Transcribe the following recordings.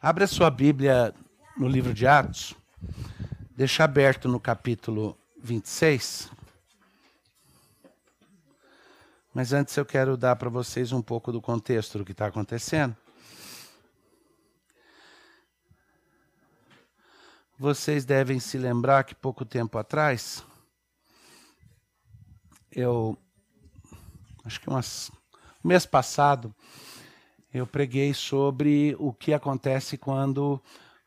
Abre a sua Bíblia no livro de Atos. Deixa aberto no capítulo 26. Mas antes eu quero dar para vocês um pouco do contexto do que está acontecendo. Vocês devem se lembrar que pouco tempo atrás, eu, acho que umas, mês passado, eu preguei sobre o que acontece quando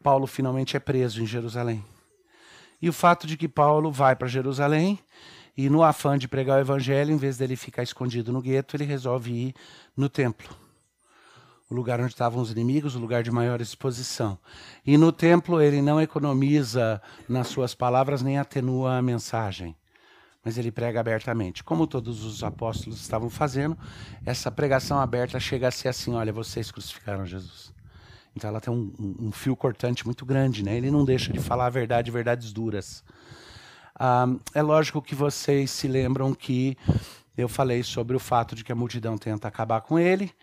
Paulo finalmente é preso em Jerusalém. E o fato de que Paulo vai para Jerusalém e, no afã de pregar o evangelho, em vez dele ficar escondido no gueto, ele resolve ir no templo o lugar onde estavam os inimigos, o lugar de maior exposição. E no templo ele não economiza nas suas palavras nem atenua a mensagem, mas ele prega abertamente. Como todos os apóstolos estavam fazendo, essa pregação aberta chega a ser assim: olha, vocês crucificaram Jesus. Então ela tem um, um, um fio cortante muito grande, né? Ele não deixa de falar a verdade, verdades duras. Ah, é lógico que vocês se lembram que eu falei sobre o fato de que a multidão tenta acabar com ele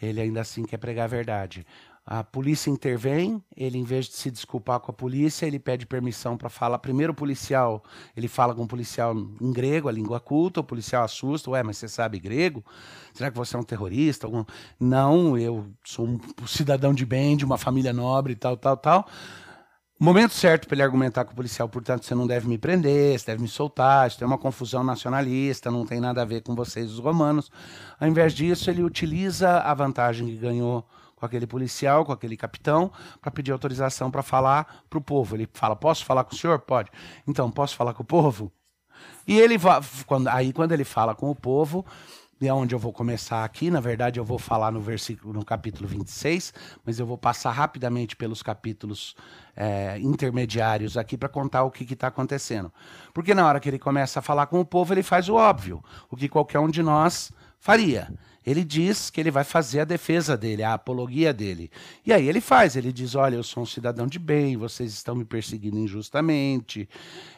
ele ainda assim quer pregar a verdade. A polícia intervém, ele em vez de se desculpar com a polícia, ele pede permissão para falar. Primeiro o policial, ele fala com o policial em grego, a língua culta, o policial assusta, ué, mas você sabe grego? Será que você é um terrorista? Algum... Não, eu sou um cidadão de bem, de uma família nobre, tal, tal, tal. Momento certo para ele argumentar com o policial, portanto, você não deve me prender, você deve me soltar, isso é uma confusão nacionalista, não tem nada a ver com vocês, os romanos. Ao invés disso, ele utiliza a vantagem que ganhou com aquele policial, com aquele capitão, para pedir autorização para falar para o povo. Ele fala: Posso falar com o senhor? Pode. Então, posso falar com o povo? E ele vai, quando, aí, quando ele fala com o povo, e é onde eu vou começar aqui. Na verdade, eu vou falar no versículo, no capítulo 26, mas eu vou passar rapidamente pelos capítulos é, intermediários aqui para contar o que está acontecendo. Porque na hora que ele começa a falar com o povo, ele faz o óbvio, o que qualquer um de nós faria ele diz que ele vai fazer a defesa dele, a apologia dele. E aí ele faz, ele diz: Olha, eu sou um cidadão de bem, vocês estão me perseguindo injustamente.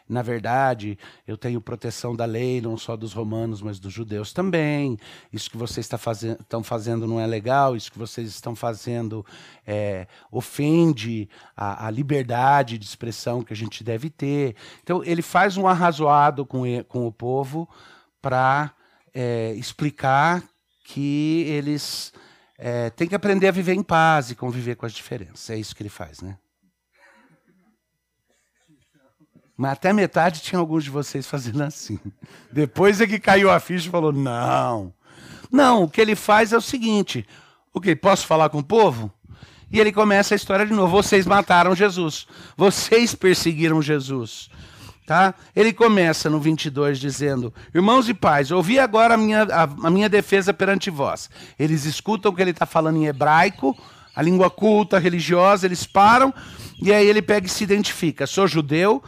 Na verdade, eu tenho proteção da lei, não só dos romanos, mas dos judeus também. Isso que vocês está fazendo, estão fazendo não é legal, isso que vocês estão fazendo é, ofende a, a, liberdade de expressão que a gente deve ter. Então, ele faz um arrazoado com, com o povo para é, explicar que eles é, têm que aprender a viver em paz e conviver com as diferenças. É isso que ele faz, né? Mas até metade tinha alguns de vocês fazendo assim. Depois é que caiu a ficha e falou: não. Não, o que ele faz é o seguinte: o que? Posso falar com o povo? E ele começa a história de novo. Vocês mataram Jesus. Vocês perseguiram Jesus. Tá? Ele começa no 22 dizendo: Irmãos e pais, ouvi agora a minha, a, a minha defesa perante vós. Eles escutam o que ele está falando em hebraico, a língua culta, religiosa, eles param e aí ele pega e se identifica. Sou judeu,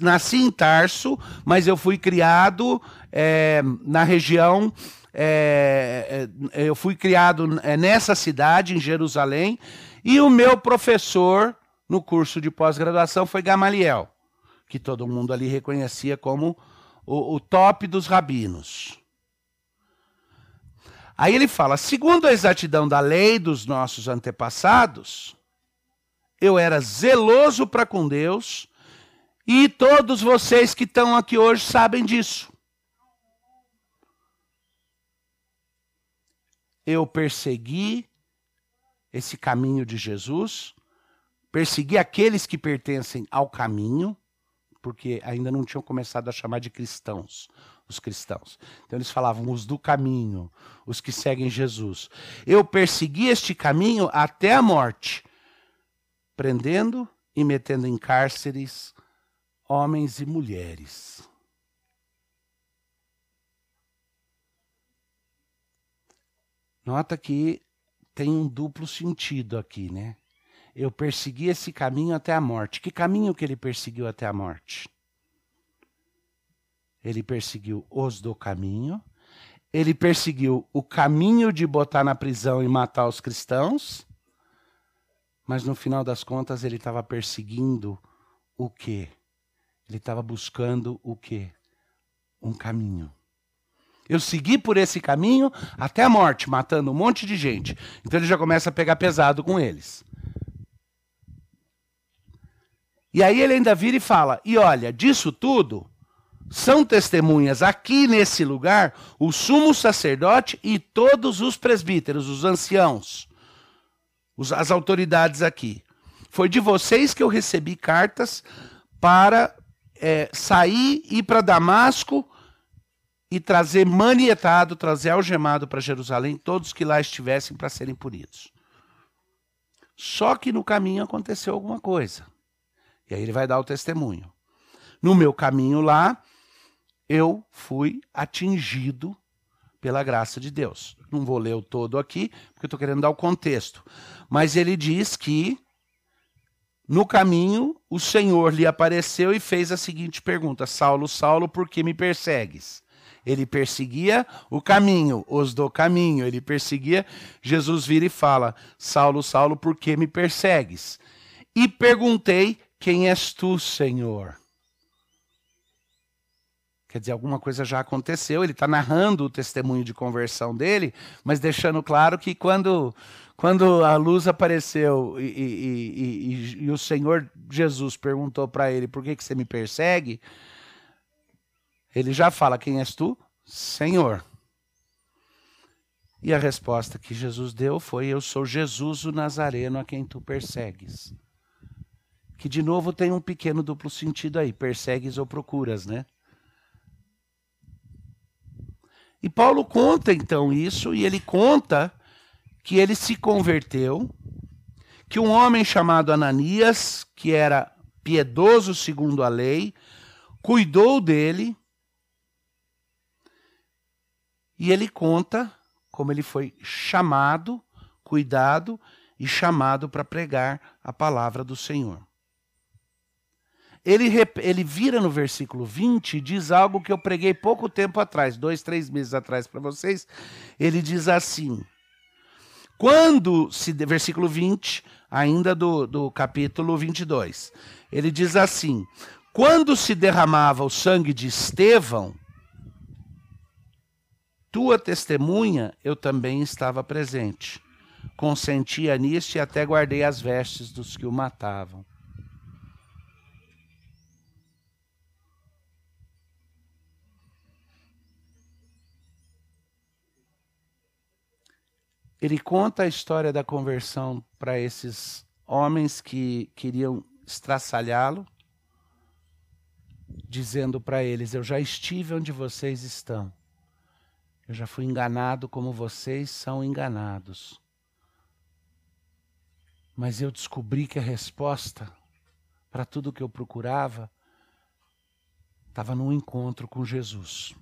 nasci em Tarso, mas eu fui criado é, na região. É, eu fui criado nessa cidade, em Jerusalém, e o meu professor no curso de pós-graduação foi Gamaliel que todo mundo ali reconhecia como o, o top dos rabinos. Aí ele fala: segundo a exatidão da lei dos nossos antepassados, eu era zeloso para com Deus, e todos vocês que estão aqui hoje sabem disso. Eu persegui esse caminho de Jesus, persegui aqueles que pertencem ao caminho, porque ainda não tinham começado a chamar de cristãos, os cristãos. Então eles falavam os do caminho, os que seguem Jesus. Eu persegui este caminho até a morte, prendendo e metendo em cárceres homens e mulheres. Nota que tem um duplo sentido aqui, né? Eu persegui esse caminho até a morte. Que caminho que ele perseguiu até a morte? Ele perseguiu os do caminho, ele perseguiu o caminho de botar na prisão e matar os cristãos, mas no final das contas ele estava perseguindo o quê? Ele estava buscando o quê? Um caminho. Eu segui por esse caminho até a morte, matando um monte de gente. Então ele já começa a pegar pesado com eles. E aí ele ainda vira e fala: e olha, disso tudo são testemunhas aqui nesse lugar o sumo sacerdote e todos os presbíteros, os anciãos, as autoridades aqui. Foi de vocês que eu recebi cartas para é, sair, ir para Damasco e trazer manietado, trazer algemado para Jerusalém todos que lá estivessem para serem punidos. Só que no caminho aconteceu alguma coisa. Aí ele vai dar o testemunho. No meu caminho lá, eu fui atingido pela graça de Deus. Não vou ler o todo aqui, porque estou querendo dar o contexto. Mas ele diz que no caminho o Senhor lhe apareceu e fez a seguinte pergunta: Saulo, Saulo, por que me persegues? Ele perseguia o caminho, os do caminho, ele perseguia. Jesus vira e fala: Saulo, Saulo, por que me persegues? E perguntei: Quem és tu, Senhor? Quer dizer, alguma coisa já aconteceu. Ele está narrando o testemunho de conversão dele, mas deixando claro que quando, quando a luz apareceu e, e, e, e o Senhor Jesus perguntou para ele: Por que, que você me persegue? Ele já fala: Quem és tu? Senhor. E a resposta que Jesus deu foi: Eu sou Jesus o Nazareno a quem tu persegues. Que de novo tem um pequeno duplo sentido aí: persegues ou procuras, né? E Paulo conta então isso, e ele conta que ele se converteu, que um homem chamado Ananias, que era piedoso segundo a lei, cuidou dele, e ele conta como ele foi chamado, cuidado e chamado para pregar a palavra do Senhor ele, ele vira no versículo 20 e diz algo que eu preguei pouco tempo atrás, dois, três meses atrás para vocês. Ele diz assim: quando se. Versículo 20, ainda do, do capítulo 22. Ele diz assim: quando se derramava o sangue de Estevão, tua testemunha, eu também estava presente. Consentia nisso e até guardei as vestes dos que o matavam. Ele conta a história da conversão para esses homens que queriam estraçalhá-lo, dizendo para eles: Eu já estive onde vocês estão. Eu já fui enganado como vocês são enganados. Mas eu descobri que a resposta para tudo que eu procurava estava num encontro com Jesus,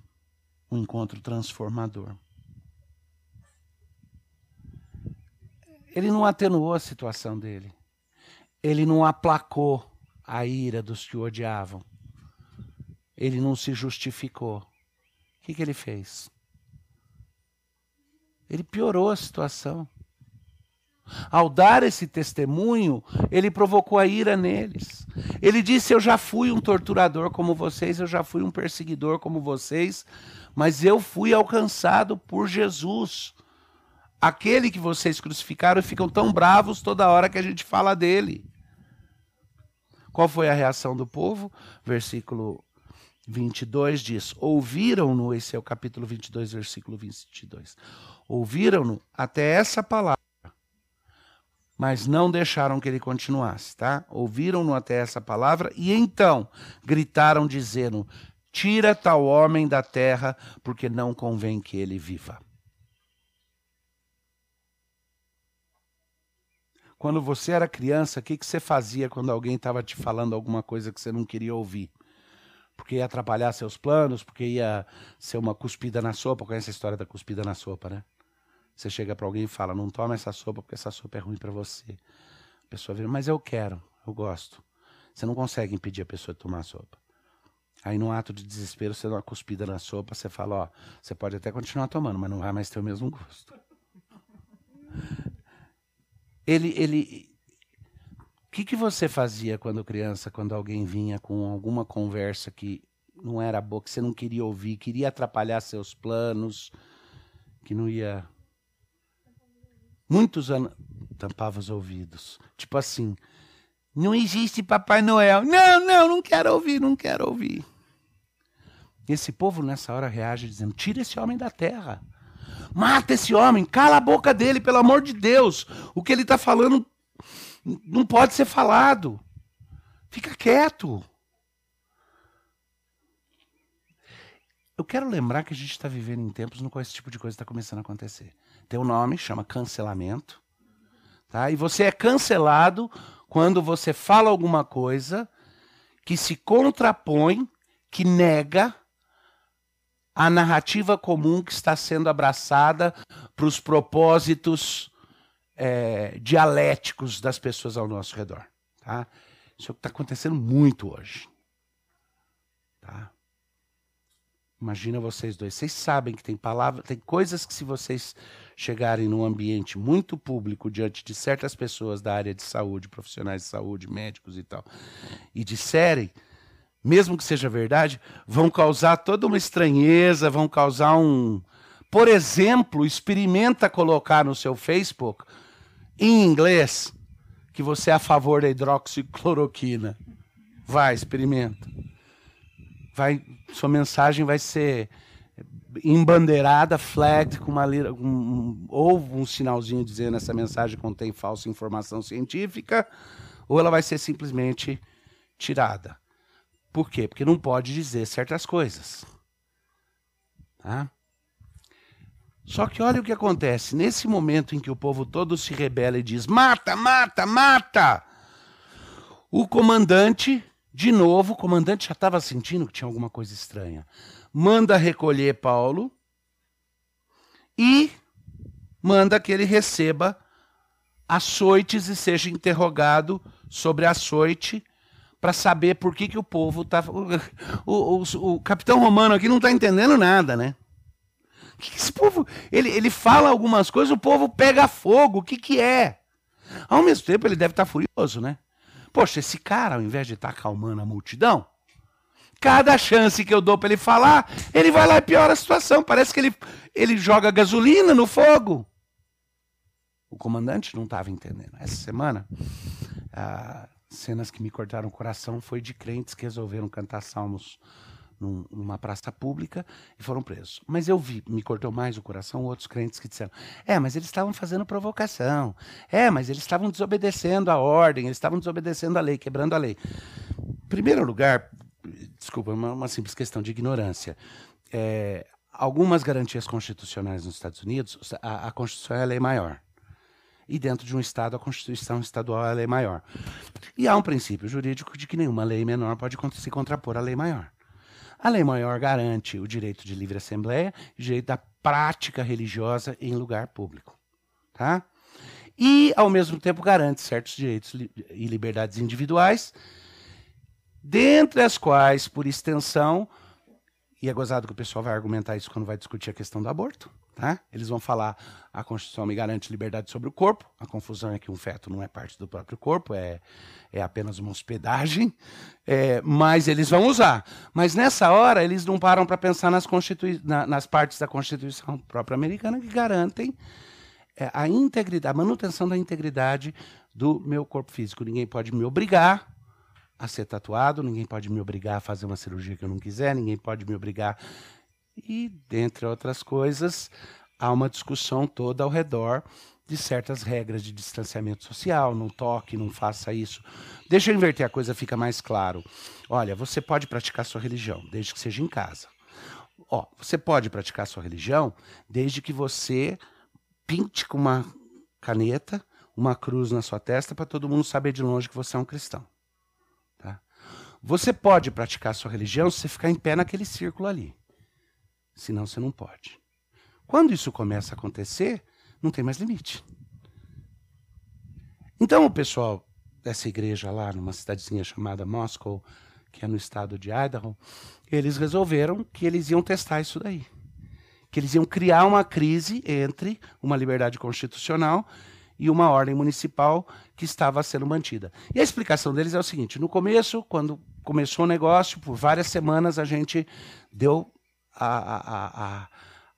um encontro transformador. Ele não atenuou a situação dele. Ele não aplacou a ira dos que o odiavam. Ele não se justificou. O que, que ele fez? Ele piorou a situação. Ao dar esse testemunho, ele provocou a ira neles. Ele disse: Eu já fui um torturador como vocês, eu já fui um perseguidor como vocês, mas eu fui alcançado por Jesus aquele que vocês crucificaram ficam tão bravos toda hora que a gente fala dele. Qual foi a reação do povo? Versículo 22 diz: Ouviram-no, esse é o capítulo 22, versículo 22. Ouviram-no até essa palavra, mas não deixaram que ele continuasse, tá? Ouviram-no até essa palavra e então gritaram, dizendo: Tira tal homem da terra, porque não convém que ele viva. Quando você era criança, o que, que você fazia quando alguém estava te falando alguma coisa que você não queria ouvir? Porque ia atrapalhar seus planos, porque ia ser uma cuspida na sopa. Conhece a história da cuspida na sopa, né? Você chega para alguém e fala: Não toma essa sopa porque essa sopa é ruim para você. A pessoa vira: Mas eu quero, eu gosto. Você não consegue impedir a pessoa de tomar a sopa. Aí, num ato de desespero, você dá uma cuspida na sopa, você fala: Ó, você pode até continuar tomando, mas não vai mais ter o mesmo gosto ele, ele, o que, que você fazia quando criança, quando alguém vinha com alguma conversa que não era boa, que você não queria ouvir, queria atrapalhar seus planos, que não ia. Muitos anos. Tampava os ouvidos. Tipo assim, Não existe Papai Noel. Não, não, não quero ouvir, não quero ouvir. Esse povo nessa hora reage dizendo: tira esse homem da terra. Mata esse homem, cala a boca dele, pelo amor de Deus. O que ele está falando não pode ser falado. Fica quieto. Eu quero lembrar que a gente está vivendo em tempos no qual esse tipo de coisa está começando a acontecer. Tem um nome, chama cancelamento. Tá? E você é cancelado quando você fala alguma coisa que se contrapõe, que nega a narrativa comum que está sendo abraçada para os propósitos é, dialéticos das pessoas ao nosso redor. Tá? Isso é o que está acontecendo muito hoje. Tá? Imagina vocês dois. Vocês sabem que tem palavras, tem coisas que se vocês chegarem num ambiente muito público diante de certas pessoas da área de saúde, profissionais de saúde, médicos e tal, e disserem, mesmo que seja verdade, vão causar toda uma estranheza, vão causar um. Por exemplo, experimenta colocar no seu Facebook, em inglês, que você é a favor da hidroxicloroquina. Vai, experimenta. Vai, sua mensagem vai ser embandeirada, flagged, com uma um, ou um sinalzinho dizendo essa mensagem contém falsa informação científica, ou ela vai ser simplesmente tirada. Por quê? Porque não pode dizer certas coisas. Tá? Só que olha o que acontece. Nesse momento em que o povo todo se rebela e diz: mata, mata, mata! O comandante, de novo, o comandante já estava sentindo que tinha alguma coisa estranha. Manda recolher Paulo e manda que ele receba açoites e seja interrogado sobre açoite para saber por que, que o povo está. O, o, o, capitão romano aqui não está entendendo nada, né? Que esse povo. Ele, ele fala algumas coisas, o povo pega fogo. O que, que é? Ao mesmo tempo, ele deve estar tá furioso, né? Poxa, esse cara, ao invés de estar tá acalmando a multidão, cada chance que eu dou para ele falar, ele vai lá e piora a situação. Parece que ele, ele joga gasolina no fogo. O comandante não estava entendendo. Essa semana, ah, cenas que me cortaram o coração foi de crentes que resolveram cantar salmos num, numa praça pública e foram presos. Mas eu vi, me cortou mais o coração, outros crentes que disseram: é, mas eles estavam fazendo provocação. É, mas eles estavam desobedecendo a ordem, eles estavam desobedecendo a lei, quebrando a lei. Em primeiro lugar, desculpa, uma, uma simples questão de ignorância. É, algumas garantias constitucionais nos Estados Unidos, a, a Constituição é a lei maior e dentro de um Estado a Constituição estadual é maior. E há um princípio jurídico de que nenhuma lei menor pode se contrapor à lei maior. A lei maior garante o direito de livre assembleia e o direito da prática religiosa em lugar público. Tá? E, ao mesmo tempo, garante certos direitos e liberdades individuais, dentre as quais, por extensão, e é gozado que o pessoal vai argumentar isso quando vai discutir a questão do aborto, Tá? Eles vão falar a Constituição me garante liberdade sobre o corpo. A confusão é que um feto não é parte do próprio corpo, é, é apenas uma hospedagem, é, mas eles vão usar. Mas nessa hora eles não param para pensar nas, na, nas partes da Constituição própria americana que garantem é, a integridade, a manutenção da integridade do meu corpo físico. Ninguém pode me obrigar a ser tatuado, ninguém pode me obrigar a fazer uma cirurgia que eu não quiser, ninguém pode me obrigar e, dentre outras coisas, há uma discussão toda ao redor de certas regras de distanciamento social, não toque, não faça isso. Deixa eu inverter a coisa, fica mais claro. Olha, você pode praticar sua religião, desde que seja em casa. Ó, você pode praticar sua religião desde que você pinte com uma caneta uma cruz na sua testa para todo mundo saber de longe que você é um cristão. Tá? Você pode praticar sua religião se você ficar em pé naquele círculo ali. Senão você não pode. Quando isso começa a acontecer, não tem mais limite. Então o pessoal dessa igreja lá, numa cidadezinha chamada Moscow, que é no estado de Idaho, eles resolveram que eles iam testar isso daí. Que eles iam criar uma crise entre uma liberdade constitucional e uma ordem municipal que estava sendo mantida. E a explicação deles é o seguinte: no começo, quando começou o negócio, por várias semanas a gente deu a, a,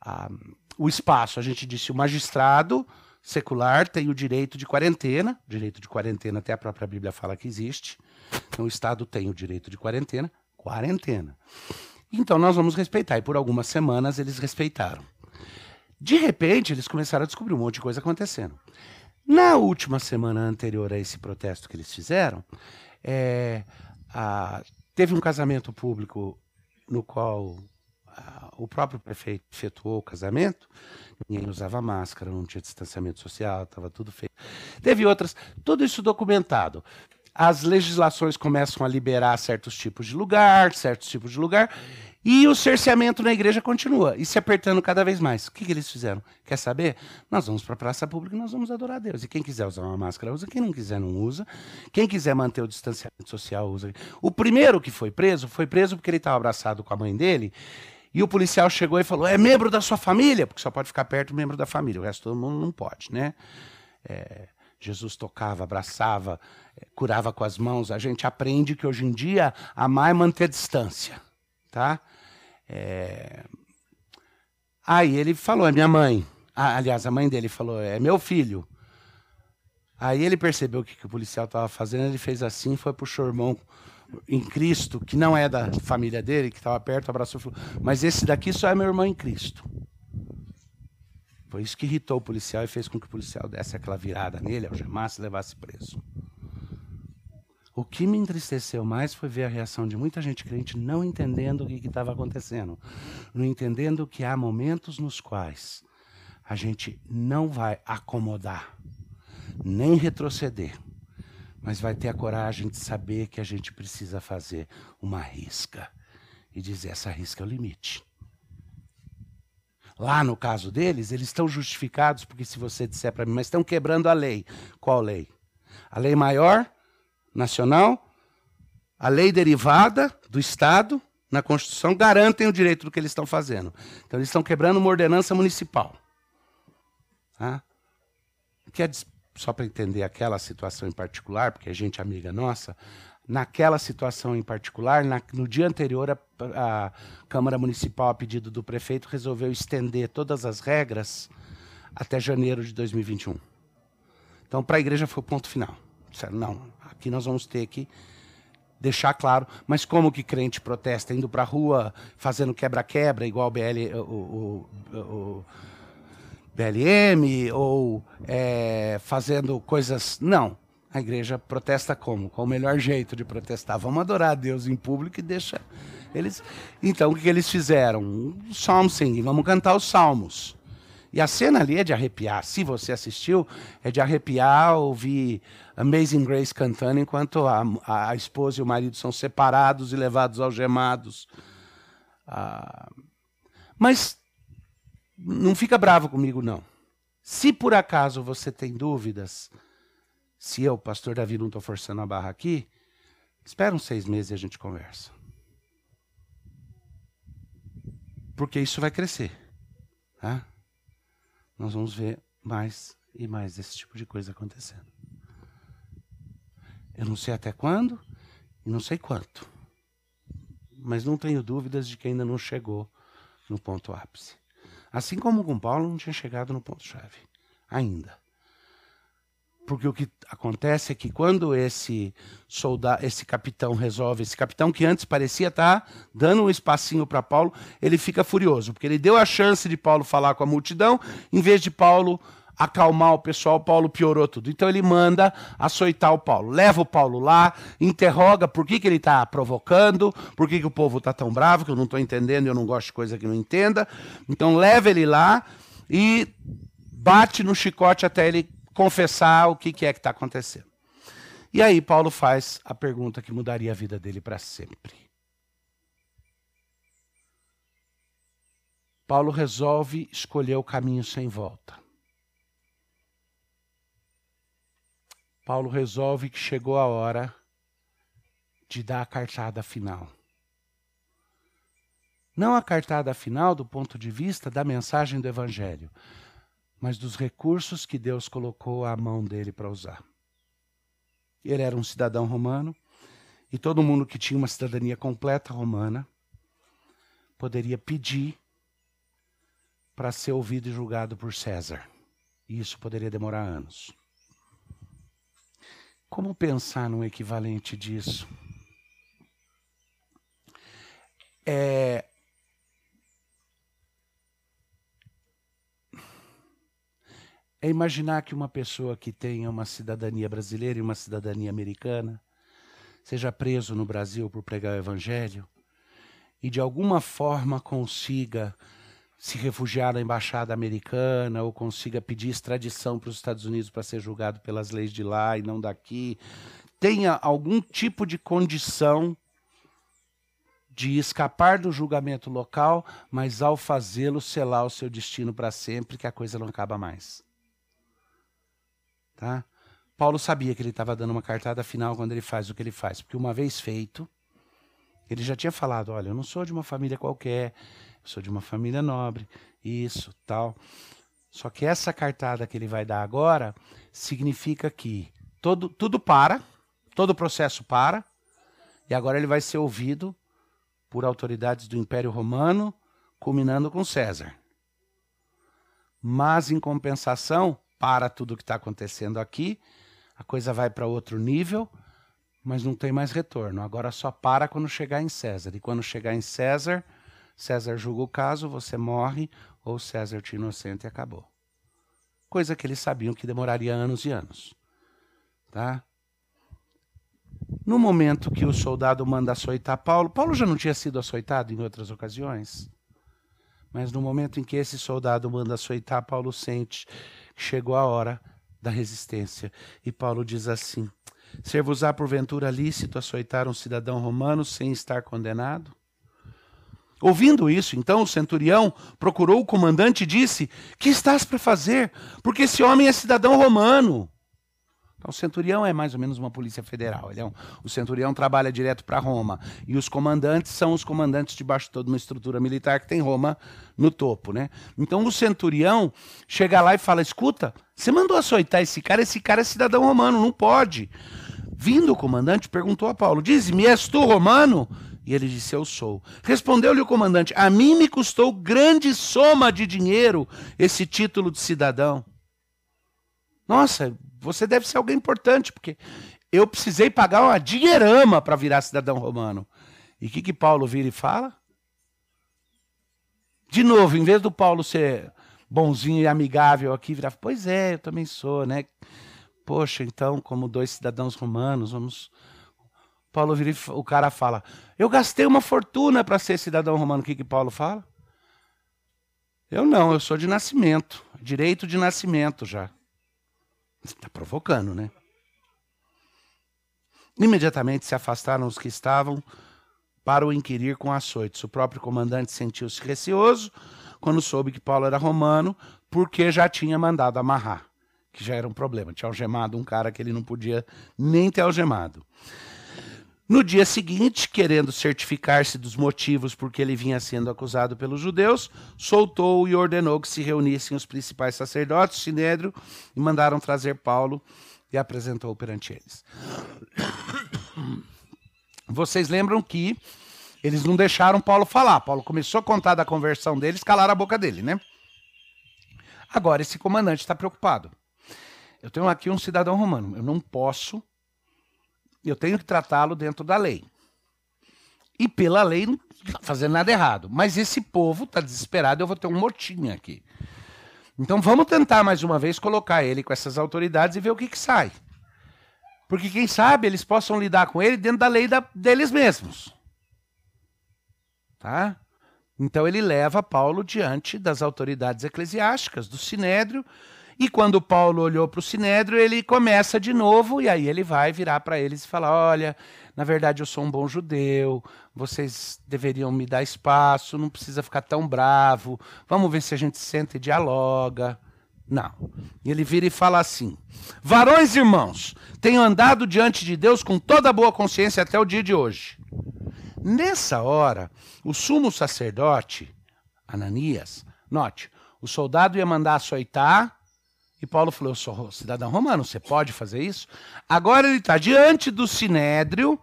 a, o espaço. A gente disse: o magistrado secular tem o direito de quarentena, direito de quarentena até a própria Bíblia fala que existe. Então o Estado tem o direito de quarentena, quarentena. Então nós vamos respeitar. E por algumas semanas eles respeitaram. De repente, eles começaram a descobrir um monte de coisa acontecendo. Na última semana anterior a esse protesto que eles fizeram, é, a, teve um casamento público no qual o próprio prefeito efetuou o casamento. Ninguém usava máscara, não tinha distanciamento social, estava tudo feito. Teve outras, tudo isso documentado as legislações começam a liberar certos tipos de lugar, certos tipos de lugar, e o cerceamento na igreja continua, e se apertando cada vez mais. O que, que eles fizeram? Quer saber? Nós vamos para a praça pública e nós vamos adorar a Deus. E quem quiser usar uma máscara, usa. Quem não quiser, não usa. Quem quiser manter o distanciamento social, usa. O primeiro que foi preso, foi preso porque ele estava abraçado com a mãe dele, e o policial chegou e falou: é membro da sua família, porque só pode ficar perto membro da família, o resto todo mundo não pode, né? É, Jesus tocava, abraçava, eh, curava com as mãos. A gente aprende que hoje em dia amar é manter distância, tá? É... Aí ele falou, é minha mãe. Ah, aliás, a mãe dele falou, é meu filho. Aí ele percebeu o que, que o policial estava fazendo, ele fez assim, foi pro o irmão em Cristo, que não é da família dele, que estava perto, abraçou e falou, mas esse daqui só é meu irmão em Cristo. Foi isso que irritou o policial e fez com que o policial desse aquela virada nele, algemasse e levasse preso. O que me entristeceu mais foi ver a reação de muita gente crente não entendendo o que estava acontecendo. Não entendendo que há momentos nos quais a gente não vai acomodar, nem retroceder, mas vai ter a coragem de saber que a gente precisa fazer uma risca e dizer: essa risca é o limite. Lá no caso deles, eles estão justificados, porque se você disser para mim, mas estão quebrando a lei. Qual lei? A lei maior, nacional, a lei derivada do Estado, na Constituição, garantem o direito do que eles estão fazendo. Então, eles estão quebrando uma ordenança municipal. Tá? Que é, só para entender aquela situação em particular, porque é gente amiga nossa, naquela situação em particular, na, no dia anterior, a, a, Câmara Municipal, a pedido do prefeito, resolveu estender todas as regras até janeiro de 2021. Então, para a igreja foi o ponto final. Disseram, não, aqui nós vamos ter que deixar claro. Mas como que crente protesta? Indo para a rua, fazendo quebra-quebra, igual o, BL, o, o, o BLM, ou é, fazendo coisas... Não, a igreja protesta como? Qual o melhor jeito de protestar? Vamos adorar a Deus em público e deixa eles. Então o que eles fizeram? Um psalm singing, vamos cantar os salmos. E a cena ali é de arrepiar. Se você assistiu, é de arrepiar ouvir Amazing Grace cantando enquanto a, a esposa e o marido são separados e levados algemados. Ah, mas não fica bravo comigo, não. Se por acaso você tem dúvidas, se eu, pastor Davi, não estou forçando a barra aqui, espera uns seis meses e a gente conversa. Porque isso vai crescer. Tá? Nós vamos ver mais e mais esse tipo de coisa acontecendo. Eu não sei até quando e não sei quanto. Mas não tenho dúvidas de que ainda não chegou no ponto ápice. Assim como com Paulo não tinha chegado no ponto-chave. Ainda. Porque o que acontece é que quando esse soldado, esse capitão resolve, esse capitão que antes parecia estar tá dando um espacinho para Paulo, ele fica furioso, porque ele deu a chance de Paulo falar com a multidão, em vez de Paulo acalmar o pessoal, Paulo piorou tudo. Então ele manda açoitar o Paulo. Leva o Paulo lá, interroga por que, que ele está provocando, por que, que o povo está tão bravo, que eu não estou entendendo, eu não gosto de coisa que não entenda. Então leva ele lá e bate no chicote até ele confessar o que, que é que está acontecendo. E aí Paulo faz a pergunta que mudaria a vida dele para sempre. Paulo resolve escolher o caminho sem volta. Paulo resolve que chegou a hora de dar a cartada final. Não a cartada final do ponto de vista da mensagem do Evangelho, mas dos recursos que Deus colocou à mão dele para usar. Ele era um cidadão romano e todo mundo que tinha uma cidadania completa romana poderia pedir para ser ouvido e julgado por César. E isso poderia demorar anos. Como pensar num equivalente disso? É, é imaginar que uma pessoa que tenha uma cidadania brasileira e uma cidadania americana seja preso no Brasil por pregar o evangelho e de alguma forma consiga se refugiar na embaixada americana ou consiga pedir extradição para os Estados Unidos para ser julgado pelas leis de lá e não daqui, tenha algum tipo de condição de escapar do julgamento local, mas ao fazê-lo selar o seu destino para sempre, que a coisa não acaba mais. Tá? Paulo sabia que ele estava dando uma cartada final quando ele faz o que ele faz, porque uma vez feito, ele já tinha falado: olha, eu não sou de uma família qualquer, sou de uma família nobre, isso, tal. Só que essa cartada que ele vai dar agora significa que todo, tudo para, todo o processo para, e agora ele vai ser ouvido por autoridades do Império Romano, culminando com César. Mas, em compensação, para tudo o que está acontecendo aqui, a coisa vai para outro nível, mas não tem mais retorno. Agora só para quando chegar em César. E quando chegar em César, César julga o caso, você morre, ou César te inocente e acabou. Coisa que eles sabiam que demoraria anos e anos. Tá? No momento que o soldado manda açoitar Paulo, Paulo já não tinha sido açoitado em outras ocasiões? Mas no momento em que esse soldado manda açoitar, Paulo sente que chegou a hora da resistência. E Paulo diz assim: Ser-vos-á porventura lícito açoitar um cidadão romano sem estar condenado? Ouvindo isso, então o centurião procurou o comandante e disse: Que estás para fazer? Porque esse homem é cidadão romano. Então, o centurião é mais ou menos uma polícia federal. É um, o centurião trabalha direto para Roma. E os comandantes são os comandantes debaixo de toda uma estrutura militar que tem Roma no topo. Né? Então o centurião chega lá e fala: escuta, você mandou açoitar esse cara, esse cara é cidadão romano, não pode. Vindo o comandante, perguntou a Paulo: Diz-me, és tu romano? E ele disse: Eu sou. Respondeu-lhe o comandante: A mim me custou grande soma de dinheiro esse título de cidadão. Nossa, você deve ser alguém importante, porque eu precisei pagar uma dinheirama para virar cidadão romano. E o que, que Paulo vira e fala? De novo, em vez do Paulo ser bonzinho e amigável aqui, virar, pois é, eu também sou, né? Poxa, então, como dois cidadãos romanos, vamos Paulo vira o cara fala: Eu gastei uma fortuna para ser cidadão romano. O que, que Paulo fala? Eu não, eu sou de nascimento. Direito de nascimento já. Está provocando, né? Imediatamente se afastaram os que estavam para o inquirir com açoites. O próprio comandante sentiu-se receoso quando soube que Paulo era romano, porque já tinha mandado amarrar, que já era um problema. Tinha algemado um cara que ele não podia nem ter algemado. No dia seguinte, querendo certificar-se dos motivos por que ele vinha sendo acusado pelos judeus, soltou e ordenou que se reunissem os principais sacerdotes, Sinédrio, e mandaram trazer Paulo e apresentou perante eles. Vocês lembram que eles não deixaram Paulo falar. Paulo começou a contar da conversão deles, calaram a boca dele, né? Agora esse comandante está preocupado. Eu tenho aqui um cidadão romano. Eu não posso eu tenho que tratá-lo dentro da lei. E pela lei não está fazendo nada errado. Mas esse povo está desesperado, eu vou ter um motim aqui. Então vamos tentar mais uma vez colocar ele com essas autoridades e ver o que, que sai. Porque quem sabe eles possam lidar com ele dentro da lei da, deles mesmos. Tá? Então ele leva Paulo diante das autoridades eclesiásticas, do sinédrio, e quando Paulo olhou para o sinédrio, ele começa de novo, e aí ele vai virar para eles e falar: Olha, na verdade eu sou um bom judeu, vocês deveriam me dar espaço, não precisa ficar tão bravo, vamos ver se a gente senta e dialoga. Não. Ele vira e fala assim: Varões irmãos, tenho andado diante de Deus com toda boa consciência até o dia de hoje. Nessa hora, o sumo sacerdote, Ananias, note, o soldado ia mandar açoitar e Paulo falou: Eu sou cidadão romano, você pode fazer isso? Agora ele está diante do sinédrio.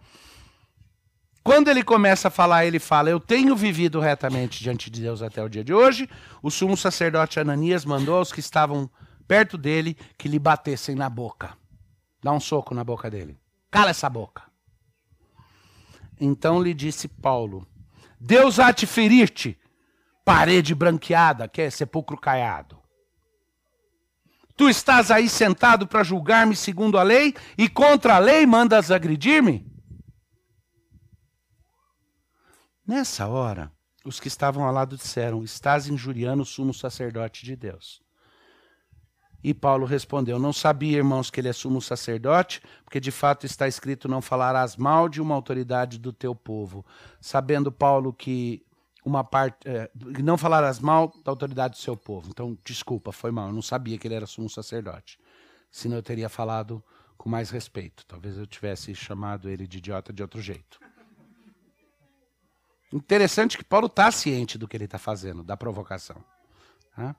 Quando ele começa a falar, ele fala: Eu tenho vivido retamente diante de Deus até o dia de hoje. O sumo sacerdote Ananias mandou aos que estavam perto dele que lhe batessem na boca. Dá um soco na boca dele. Cala essa boca. Então lhe disse Paulo: Deus há te ferir-te, parede branqueada, que é sepulcro caiado. Tu estás aí sentado para julgar-me segundo a lei e contra a lei mandas agredir-me? Nessa hora, os que estavam ao lado disseram: Estás injuriando o sumo sacerdote de Deus. E Paulo respondeu: Não sabia, irmãos, que ele é sumo sacerdote, porque de fato está escrito: Não falarás mal de uma autoridade do teu povo. Sabendo Paulo que uma parte. É, não falarás mal da autoridade do seu povo. Então, desculpa, foi mal. Eu não sabia que ele era sumo sacerdote. Senão eu teria falado com mais respeito. Talvez eu tivesse chamado ele de idiota de outro jeito. Interessante que Paulo está ciente do que ele está fazendo, da provocação. Tá?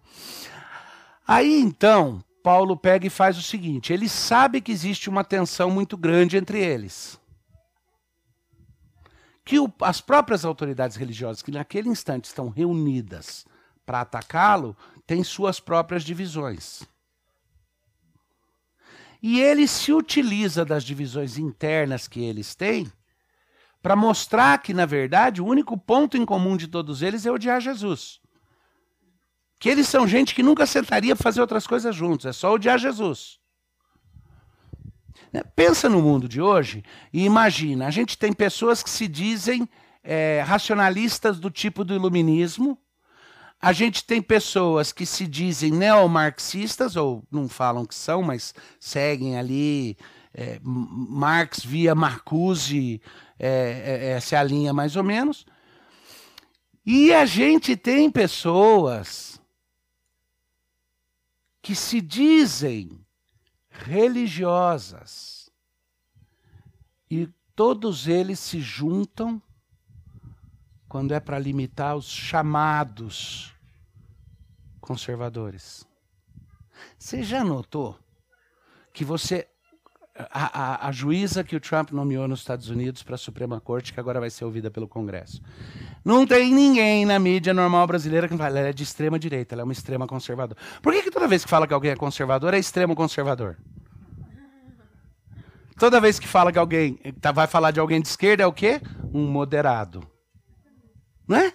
Aí então, Paulo pega e faz o seguinte: ele sabe que existe uma tensão muito grande entre eles. Que o, as próprias autoridades religiosas, que naquele instante estão reunidas para atacá-lo, têm suas próprias divisões. E ele se utiliza das divisões internas que eles têm para mostrar que, na verdade, o único ponto em comum de todos eles é odiar Jesus. Que eles são gente que nunca sentaria fazer outras coisas juntos, é só odiar Jesus. Né? Pensa no mundo de hoje e imagina: a gente tem pessoas que se dizem é, racionalistas do tipo do iluminismo, a gente tem pessoas que se dizem neomarxistas, ou não falam que são, mas seguem ali é, Marx via Marcuse, é, é, essa é a linha mais ou menos. E a gente tem pessoas que se dizem religiosas e todos eles se juntam quando é para limitar os chamados conservadores. Você já notou que você a, a, a, juíza que o Trump nomeou nos Estados Unidos para a Suprema Corte, que agora vai ser ouvida pelo Congresso. Não tem ninguém na mídia normal brasileira que fala, ela é de extrema direita, ela é uma extrema conservadora. Por que, que toda vez que fala que alguém é conservador, é extremo conservador? Toda vez que fala que alguém tá, vai falar de alguém de esquerda, é o quê? Um moderado. Não é?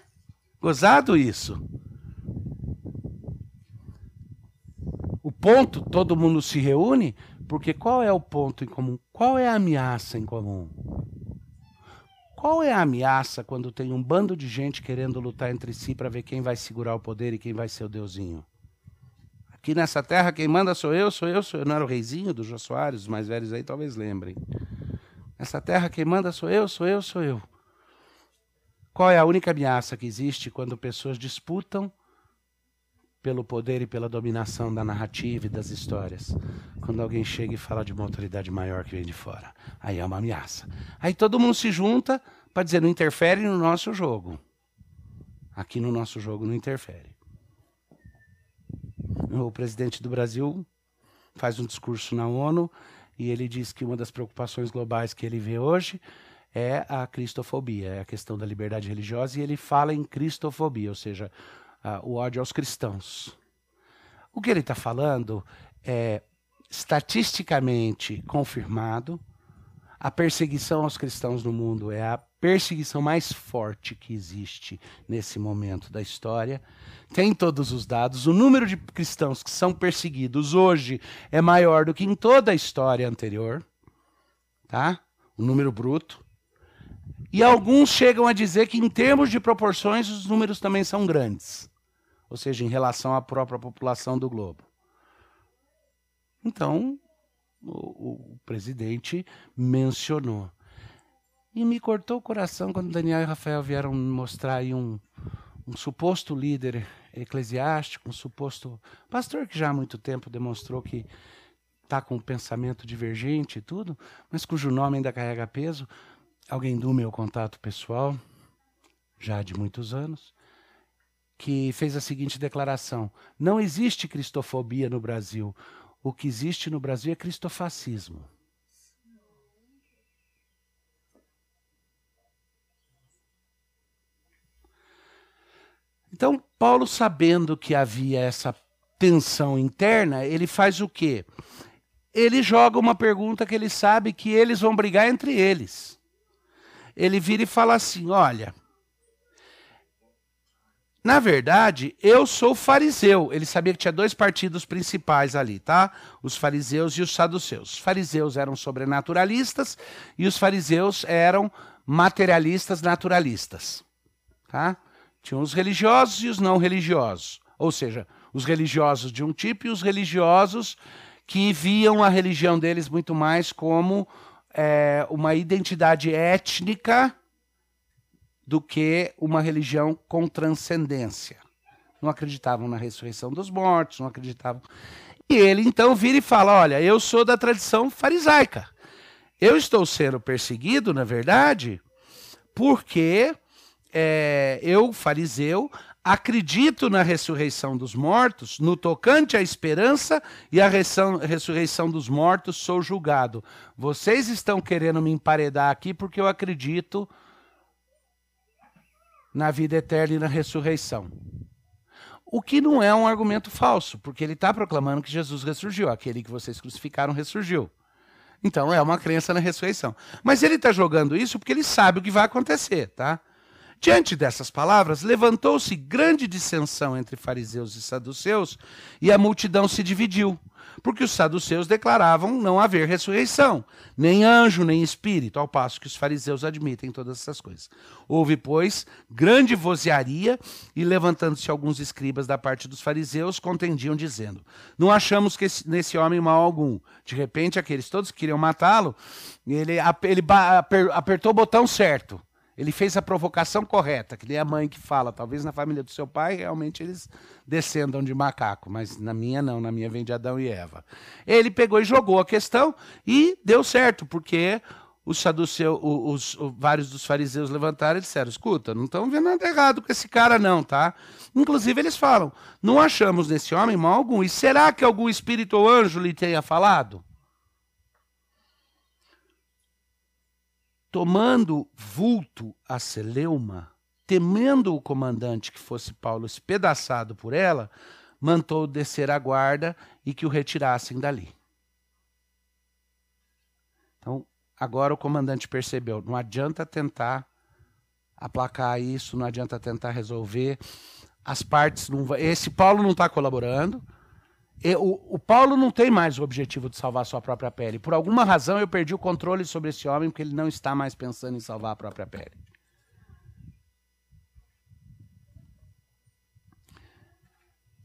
Gozado isso. O ponto, todo mundo se reúne porque qual é o ponto em comum? Qual é a ameaça em comum? Qual é a ameaça quando tem um bando de gente querendo lutar entre si para ver quem vai segurar o poder e quem vai ser o deusinho? Aqui nessa terra, quem manda sou eu, sou eu, sou eu. Não era o reizinho do Jô Soares, os mais velhos aí talvez lembrem. Nessa terra, quem manda sou eu, sou eu, sou eu. Qual é a única ameaça que existe quando pessoas disputam pelo poder e pela dominação da narrativa e das histórias. Quando alguém chega e fala de uma autoridade maior que vem de fora, aí é uma ameaça. Aí todo mundo se junta para dizer não interfere no nosso jogo. Aqui no nosso jogo não interfere. O presidente do Brasil faz um discurso na ONU e ele diz que uma das preocupações globais que ele vê hoje é a cristofobia, é a questão da liberdade religiosa, e ele fala em cristofobia, ou seja, uh, o ódio aos cristãos. O que ele está falando é estatisticamente confirmado. A perseguição aos cristãos no mundo é a perseguição mais forte que existe nesse momento da história. Tem todos os dados. O número de cristãos que são perseguidos hoje é maior do que em toda a história anterior. Tá? O número bruto. E alguns chegam a dizer que, em termos de proporções, os números também são grandes. Ou seja, em relação à própria população do globo. Então, o, o presidente mencionou. E me cortou o coração quando Daniel e Rafael vieram mostrar aí um, um suposto líder eclesiástico, um suposto pastor que já há muito tempo demonstrou que está com um pensamento divergente e tudo, mas cujo nome ainda carrega peso, alguém do meu contato pessoal, já de muitos anos, que fez a seguinte declaração: Não existe cristofobia no Brasil. O que existe no Brasil é cristofascismo. Então, Paulo, sabendo que havia essa tensão interna, ele faz o quê? Ele joga uma pergunta que ele sabe que eles vão brigar entre eles. Ele vira e fala assim: Olha, na verdade, eu sou fariseu. Ele sabia que tinha dois partidos principais ali, tá? Os fariseus e os saduceus. Os fariseus eram sobrenaturalistas e os fariseus eram materialistas naturalistas, tá? Tinham os religiosos e os não religiosos. Ou seja, os religiosos de um tipo e os religiosos que viam a religião deles muito mais como é, uma identidade étnica do que uma religião com transcendência. Não acreditavam na ressurreição dos mortos, não acreditavam. E ele então vira e fala: Olha, eu sou da tradição farisaica. Eu estou sendo perseguido, na verdade, porque é, eu, fariseu, acredito na ressurreição dos mortos, no tocante à esperança e à ressurreição dos mortos, sou julgado. Vocês estão querendo me emparedar aqui porque eu acredito na vida eterna e na ressurreição. O que não é um argumento falso, porque ele está proclamando que Jesus ressurgiu, aquele que vocês crucificaram ressurgiu. Então é uma crença na ressurreição. Mas ele está jogando isso porque ele sabe o que vai acontecer, tá? Diante dessas palavras, levantou-se grande dissensão entre fariseus e saduceus, e a multidão se dividiu porque os saduceus declaravam não haver ressurreição, nem anjo, nem espírito, ao passo que os fariseus admitem todas essas coisas. Houve, pois, grande vozearia, e levantando-se alguns escribas da parte dos fariseus, contendiam, dizendo: Não achamos que esse, nesse homem mal algum. De repente, aqueles todos que queriam matá-lo, ele, ele apertou o botão certo. Ele fez a provocação correta, que nem a mãe que fala. Talvez na família do seu pai realmente eles descendam de macaco, mas na minha não, na minha vem de Adão e Eva. Ele pegou e jogou a questão e deu certo, porque os saduceus, os, os, vários dos fariseus levantaram e disseram: escuta, não estão vendo nada errado com esse cara, não, tá? Inclusive, eles falam: não achamos nesse homem mal algum. E será que algum espírito ou anjo lhe tenha falado? Tomando vulto a Celeuma, temendo o comandante que fosse Paulo espedaçado por ela, mandou descer a guarda e que o retirassem dali. Então, agora o comandante percebeu, não adianta tentar aplacar isso, não adianta tentar resolver. As partes não esse Paulo não está colaborando, o, o, Paulo não tem mais o objetivo de salvar sua própria pele. Por alguma razão eu perdi o controle sobre esse homem porque ele não está mais pensando em salvar a própria pele.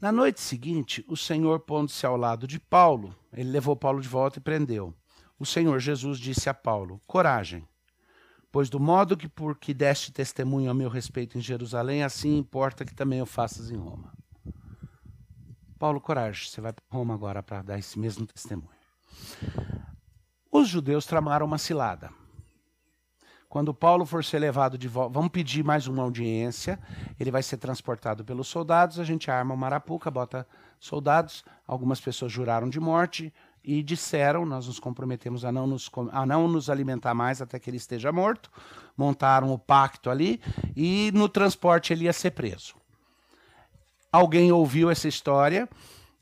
Na noite seguinte, o Senhor, pondo-se ao lado de Paulo, ele levou Paulo de volta e prendeu. O Senhor Jesus disse a Paulo: Coragem, pois do modo que por que deste testemunho a meu respeito em Jerusalém, assim importa que também o faças em Roma. Paulo, coragem, você vai para Roma agora para dar esse mesmo testemunho. Os judeus tramaram uma cilada. Quando Paulo for ser levado de volta, vamos pedir mais uma audiência. Ele vai ser transportado pelos soldados. A gente arma uma arapuca, bota soldados. Algumas pessoas juraram de morte e disseram: Nós nos comprometemos a não nos, a não nos alimentar mais até que ele esteja morto. Montaram o pacto ali e no transporte ele ia ser preso alguém ouviu essa história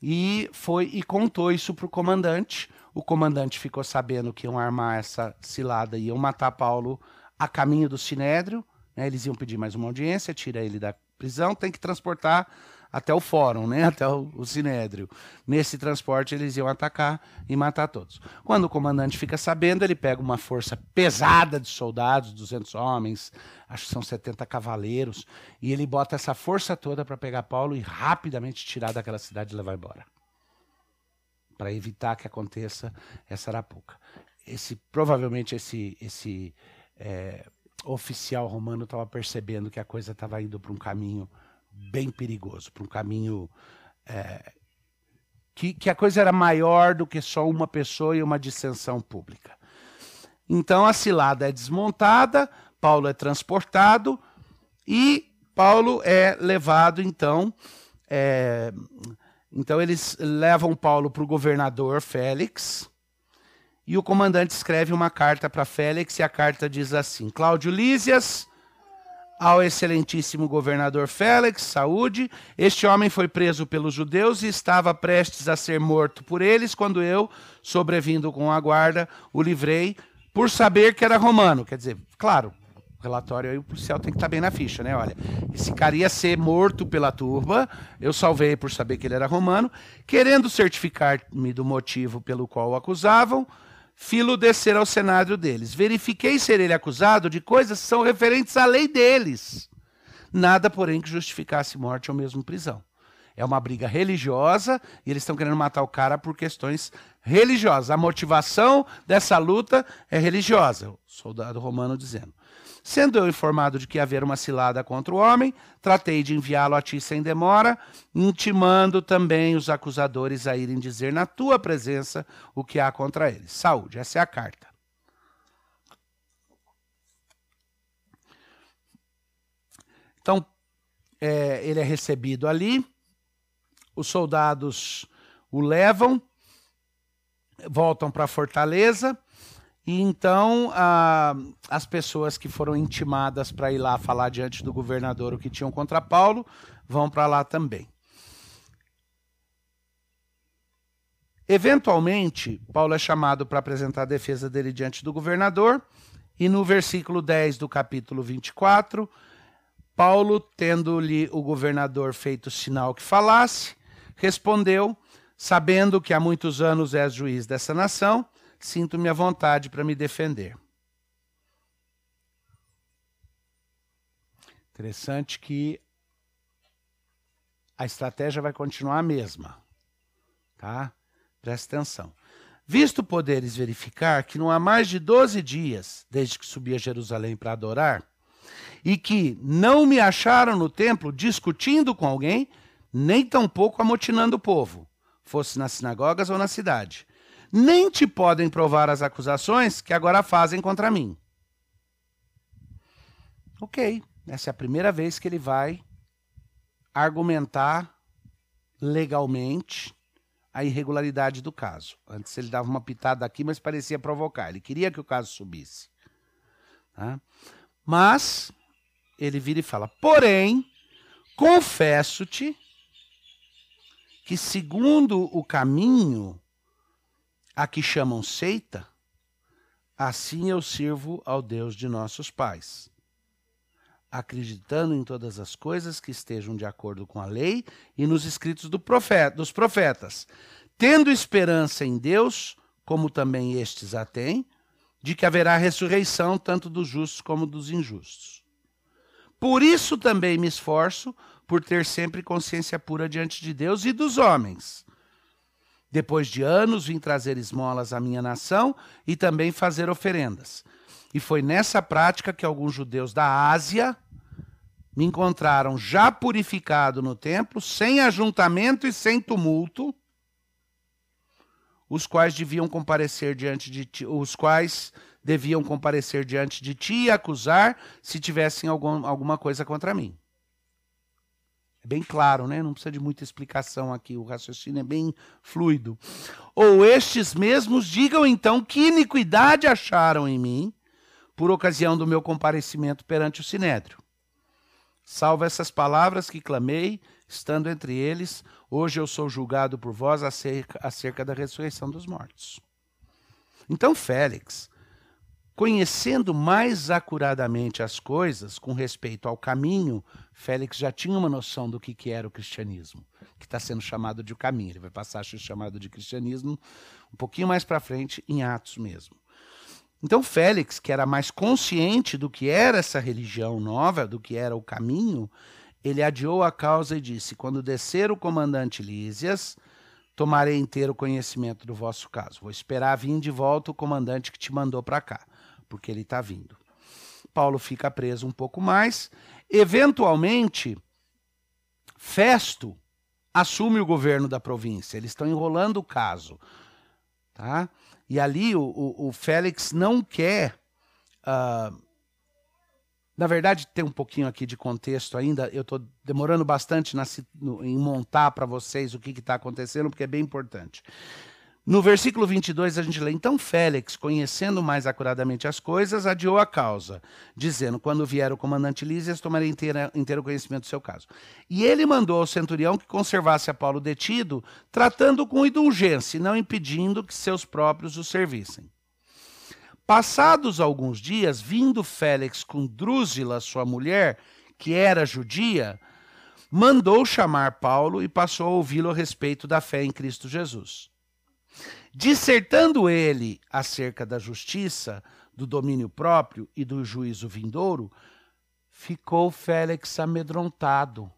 e foi e contou isso para o comandante. O comandante ficou sabendo que iam armar essa cilada e iam matar Paulo a caminho do Sinédrio. Né? Eles iam pedir mais uma audiência, tira ele da prisão, tem que transportar até o fórum, né? até o, sinédrio. Nesse transporte eles iam atacar e matar todos. Quando o comandante fica sabendo, ele pega uma força pesada de soldados, 200 homens, acho que são 70 cavaleiros, e ele bota essa força toda para pegar Paulo e rapidamente tirar daquela cidade e levar embora. Para evitar que aconteça essa arapuca. Esse, provavelmente esse, esse é, oficial romano estava percebendo que a coisa estava indo para um caminho bem perigoso, para um caminho é, que, que a coisa era maior do que só uma pessoa e uma dissensão pública. Então a cilada é desmontada, Paulo é transportado e Paulo é levado então. É, então eles levam Paulo para o governador Félix e o comandante escreve uma carta para Félix e a carta diz assim: Cláudio Lísias ao excelentíssimo governador Félix, saúde. Este homem foi preso pelos judeus e estava prestes a ser morto por eles, quando eu, sobrevindo com a guarda, o livrei por saber que era romano. Quer dizer, claro, relatório aí o policial tem que estar bem na ficha, né? Olha, esse cara ia ser morto pela turba, eu salvei por saber que ele era romano, querendo certificar-me do motivo pelo qual o acusavam, filo descer ao cenário deles. Verifiquei ser ele acusado de coisas que são referentes à lei deles. Nada, porém, que justificasse morte ou mesmo prisão. É uma briga religiosa e eles estão querendo matar o cara por questões religiosas. A motivação dessa luta é religiosa. O soldado romano dizendo. Sendo eu informado de que haver uma cilada contra o homem, tratei de enviá-lo a ti sem demora, intimando também os acusadores a irem dizer na tua presença o que há contra eles. Saúde, essa é a carta. Então, é, ele é recebido ali, os soldados o levam, voltam para a fortaleza e então as pessoas que foram intimadas para ir lá falar diante do governador o que tinham contra Paulo vão para lá também. Eventualmente, Paulo é chamado para apresentar a defesa dele diante do governador, e no versículo 10 do capítulo 24, Paulo, tendo-lhe o governador feito sinal que falasse, respondeu: Sabendo que há muitos anos és juiz dessa nação, sinto-me à vontade para me defender. Interessante que a estratégia vai continuar a mesma. Tá? Presta atenção. Visto poderes verificar que não há mais de 12 dias desde que subi a Jerusalém para adorar, e que não me acharam no templo discutindo com alguém, nem tampouco amotinando o povo, fosse nas sinagogas ou na cidade, nem te podem provar as acusações que agora fazem contra mim. Ok, essa é a primeira vez que ele vai argumentar legalmente a irregularidade do caso. Antes ele dava uma pitada aqui, mas parecia provocar. Ele queria que o caso subisse. Tá? Mas ele vira e fala: Porém, confesso-te que, segundo o caminho a que chamam seita, assim eu sirvo ao Deus de nossos pais, acreditando em todas as coisas que estejam de acordo com a lei e nos escritos do profeta, dos profetas, tendo esperança em Deus, como também estes a têm, de que haverá ressurreição tanto dos justos como dos injustos. Por isso também me esforço por ter sempre consciência pura diante de Deus e dos homens depois de anos vim trazer esmolas à minha nação e também fazer oferendas. E foi nessa prática que alguns judeus da Ásia me encontraram já purificado no templo, sem ajuntamento e sem tumulto, os quais deviam comparecer diante de ti, os quais deviam comparecer diante de ti e acusar se tivessem algum, alguma coisa contra mim. É bem claro, né? Não precisa de muita explicação aqui, o raciocínio é bem fluido. Ou estes mesmos digam então que iniquidade acharam em mim por ocasião do meu comparecimento perante o sinédrio. Salvo essas palavras que clamei, estando entre eles, hoje eu sou julgado por vós acerca, acerca da ressurreição dos mortos. Então Félix, Conhecendo mais acuradamente as coisas com respeito ao caminho, Félix já tinha uma noção do que, que era o cristianismo, que está sendo chamado de o caminho. Ele vai passar a ser chamado de cristianismo um pouquinho mais para frente, em Atos mesmo. Então, Félix, que era mais consciente do que era essa religião nova, do que era o caminho, ele adiou a causa e disse: Quando descer o comandante Lísias, tomarei inteiro conhecimento do vosso caso. Vou esperar vir de volta o comandante que te mandou para cá porque ele está vindo. Paulo fica preso um pouco mais. Eventualmente, Festo assume o governo da província. Eles estão enrolando o caso. Tá? E ali o, o, o Félix não quer. Uh, na verdade, tem um pouquinho aqui de contexto ainda. Eu estou demorando bastante na, no, em montar para vocês o que está acontecendo, porque é bem importante. No versículo 22 a gente lê: Então Félix, conhecendo mais acuradamente as coisas, adiou a causa, dizendo: Quando vier o comandante Lísias, tomarei inteira, inteiro conhecimento do seu caso. E ele mandou ao centurião que conservasse a Paulo detido, tratando com indulgência, e não impedindo que seus próprios o servissem. Passados alguns dias, vindo Félix com Drúzila, sua mulher, que era judia, mandou chamar Paulo e passou a ouvi-lo a respeito da fé em Cristo Jesus. Dissertando ele acerca da justiça, do domínio próprio e do juízo vindouro, ficou Félix amedrontado.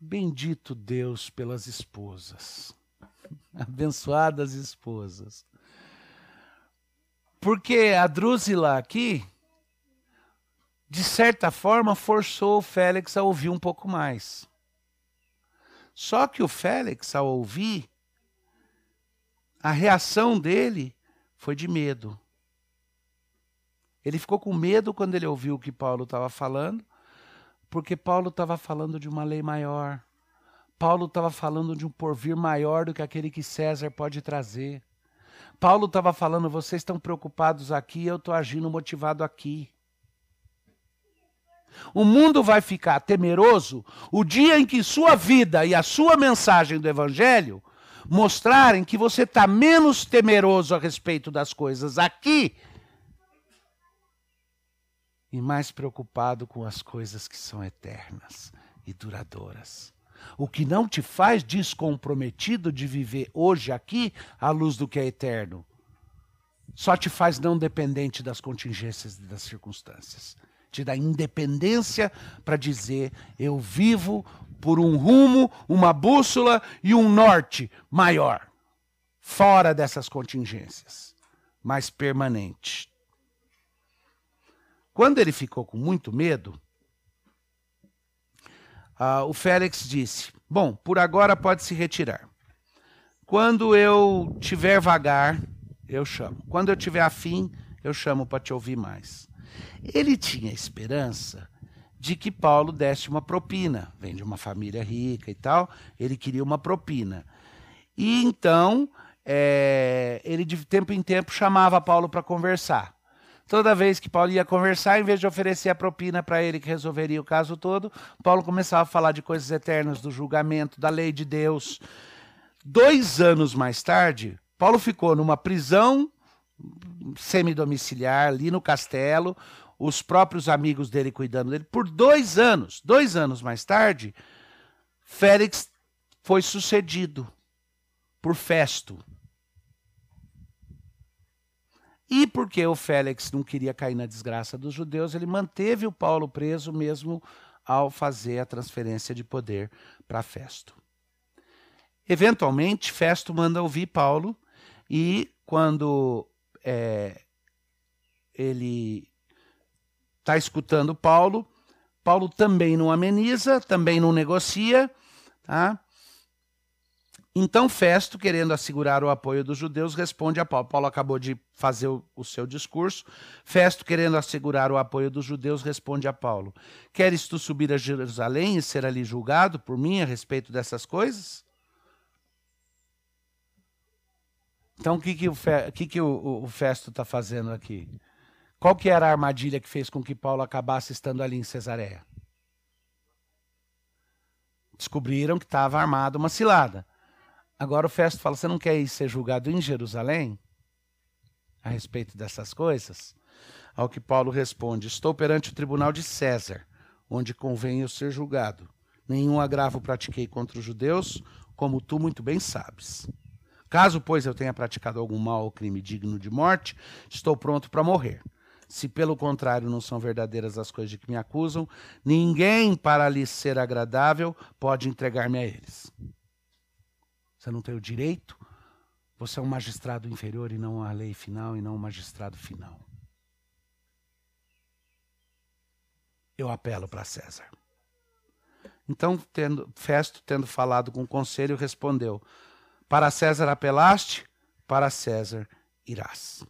Bendito Deus pelas esposas, abençoadas esposas. Porque a Drúzila aqui, de certa forma, forçou o Félix a ouvir um pouco mais. Só que o Félix, ao ouvir, a reação dele foi de medo. Ele ficou com medo quando ele ouviu o que Paulo estava falando, porque Paulo estava falando de uma lei maior. Paulo estava falando de um porvir maior do que aquele que César pode trazer. Paulo estava falando: vocês estão preocupados aqui, eu estou agindo motivado aqui. O mundo vai ficar temeroso o dia em que sua vida e a sua mensagem do Evangelho mostrarem que você está menos temeroso a respeito das coisas aqui e mais preocupado com as coisas que são eternas e duradouras. O que não te faz descomprometido de viver hoje aqui à luz do que é eterno. Só te faz não dependente das contingências e das circunstâncias te dá independência para dizer: eu vivo por um rumo, uma bússola e um norte maior, fora dessas contingências, mais permanente. Quando ele ficou com muito medo, uh, o Félix disse: Bom, por agora pode se retirar. Quando eu tiver vagar, eu chamo. Quando eu tiver afim, eu chamo para te ouvir mais. Ele tinha esperança de que Paulo desse uma propina. Vem de uma família rica e tal, ele queria uma propina. E então, é, ele de tempo em tempo chamava Paulo para conversar. Toda vez que Paulo ia conversar, em vez de oferecer a propina para ele que resolveria o caso todo, Paulo começava a falar de coisas eternas, do julgamento, da lei de Deus. Dois anos mais tarde, Paulo ficou numa prisão semidomiciliar ali no castelo, os próprios amigos dele cuidando dele. Por dois anos, dois anos mais tarde, Félix foi sucedido por Festo. E porque o Félix não queria cair na desgraça dos judeus, ele manteve o Paulo preso mesmo ao fazer a transferência de poder para Festo. Eventualmente, Festo manda ouvir Paulo e quando é, ele está escutando Paulo. Paulo também não ameniza, também não negocia. Tá? Então Festo, querendo assegurar o apoio dos judeus, responde a Paulo. Paulo acabou de fazer o, o, seu discurso. Festo, querendo assegurar o apoio dos judeus, responde a Paulo: Queres tu subir a Jerusalém e ser ali julgado por mim a respeito dessas coisas? Então, o que, que, o, Fe, que, que o, o Festo está fazendo aqui? Qual que era a armadilha que fez com que Paulo acabasse estando ali em Cesareia? Descobriram que estava armada uma cilada. Agora o Festo fala: você não quer ir ser julgado em Jerusalém? A respeito dessas coisas? Ao que Paulo responde: Estou perante o tribunal de César, onde convém eu ser julgado. Nenhum agravo pratiquei contra os judeus, como tu muito bem sabes. Caso, pois, eu tenha praticado algum mal ou crime digno de morte, estou pronto para morrer. Se, pelo contrário, não são verdadeiras as coisas de que me acusam, ninguém, para lhes ser agradável, pode entregar-me a eles. Você não tem o direito? Você é um magistrado inferior e não a lei final e não um magistrado final. Eu apelo para César. Então, tendo, Festo, tendo falado com o conselho, respondeu: para César apelaste, para César irás.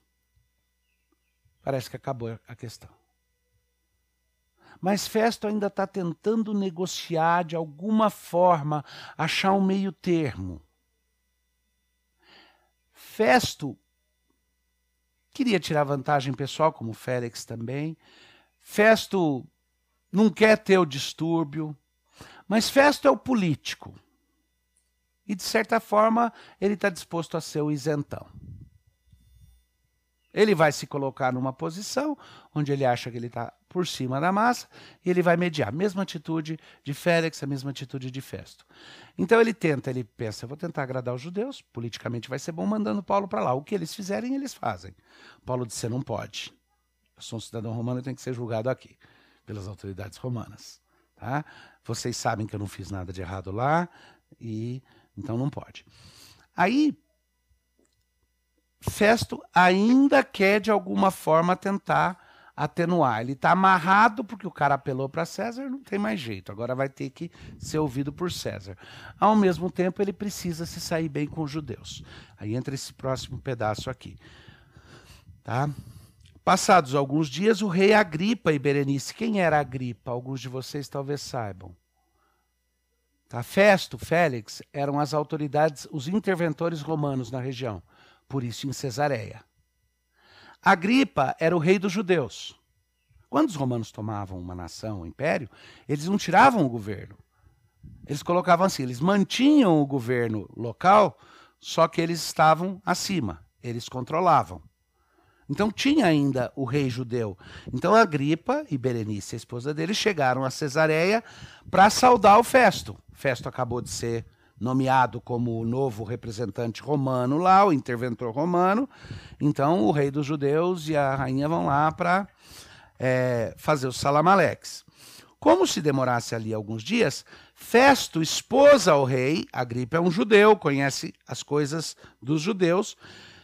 Parece que acabou a questão. Mas Festo ainda está tentando negociar de alguma forma, achar um meio termo. Festo queria tirar vantagem pessoal, como Félix também. Festo não quer ter o distúrbio, mas Festo é o político. E, de certa forma, ele está disposto a ser o isentão. Ele vai se colocar numa posição onde ele acha que ele está por cima da massa e ele vai mediar. Mesma atitude de Félix, a mesma atitude de Festo. Então ele tenta, ele pensa, vou tentar agradar os judeus, politicamente vai ser bom mandando Paulo para lá. O que eles fizerem, eles fazem. Paulo disse, não pode. Eu sou um cidadão romano e tenho que ser julgado aqui, pelas autoridades romanas. Tá? Vocês sabem que eu não fiz nada de errado lá, e então não pode. Aí Festo ainda quer, de alguma forma, tentar atenuar. Ele está amarrado porque o cara apelou para César, não tem mais jeito. Agora vai ter que ser ouvido por César. Ao mesmo tempo, ele precisa se sair bem com os judeus. Aí entra esse próximo pedaço aqui. Tá? Passados alguns dias, o rei Agripa e Berenice. Quem era Agripa? Alguns de vocês talvez saibam. Tá? Festo, Félix eram as autoridades, os interventores romanos na região por isso em Cesareia. Agripa era o rei dos judeus. Quando os romanos tomavam uma nação, um império, eles não tiravam o governo. Eles colocavam assim, eles mantinham o governo local, só que eles estavam acima, eles controlavam. Então tinha ainda o rei judeu. Então Agripa e Berenice, a esposa dele, chegaram a Cesareia para saudar o Festo. Festo acabou de ser nomeado como o novo representante romano lá, o interventor romano. Então, o rei dos judeus e a rainha vão lá para é, fazer os salamaleques. Como se demorasse ali alguns dias, Festo, esposa ao rei, Agripa é um judeu, conhece as coisas dos judeus,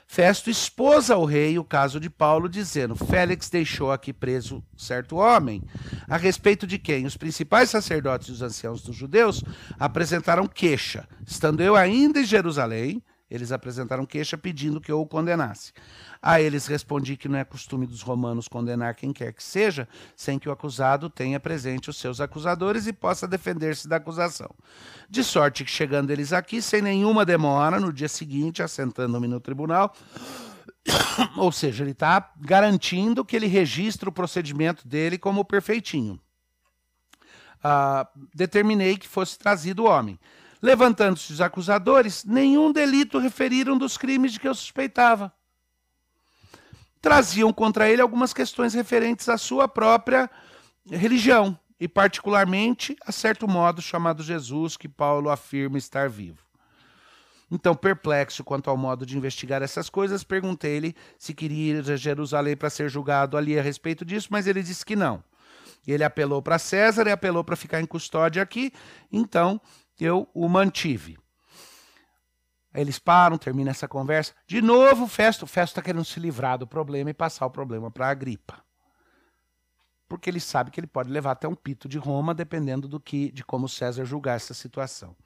Festo expôs ao rei o caso de Paulo, dizendo: Félix deixou aqui preso certo homem, a respeito de quem os principais sacerdotes e os anciãos dos judeus apresentaram queixa. Estando eu ainda em Jerusalém, eles apresentaram queixa pedindo que eu o condenasse. A eles respondi que não é costume dos romanos condenar quem quer que seja, sem que o acusado tenha presente os seus acusadores e possa defender-se da acusação. De sorte que, chegando eles aqui, sem nenhuma demora, no dia seguinte, assentando-me no tribunal, ou seja, ele está garantindo que ele registra o procedimento dele como perfeitinho. Uh, determinei que fosse trazido o homem. Levantando-se os acusadores, nenhum delito referiram dos crimes de que eu suspeitava traziam contra ele algumas questões referentes à sua própria religião, e particularmente a certo modo chamado Jesus, que Paulo afirma estar vivo. Então, perplexo quanto ao modo de investigar essas coisas, perguntei-lhe se queria ir a Jerusalém para ser julgado ali a respeito disso, mas ele disse que não. Ele apelou para César e apelou para ficar em custódia aqui, então eu o mantive. Eles param, termina essa conversa. De novo, o Festo. O Festo está querendo se livrar do problema e passar o problema para a Agripa. Porque ele sabe que ele pode levar até um pito de Roma, dependendo do que, de como César julgar essa situação.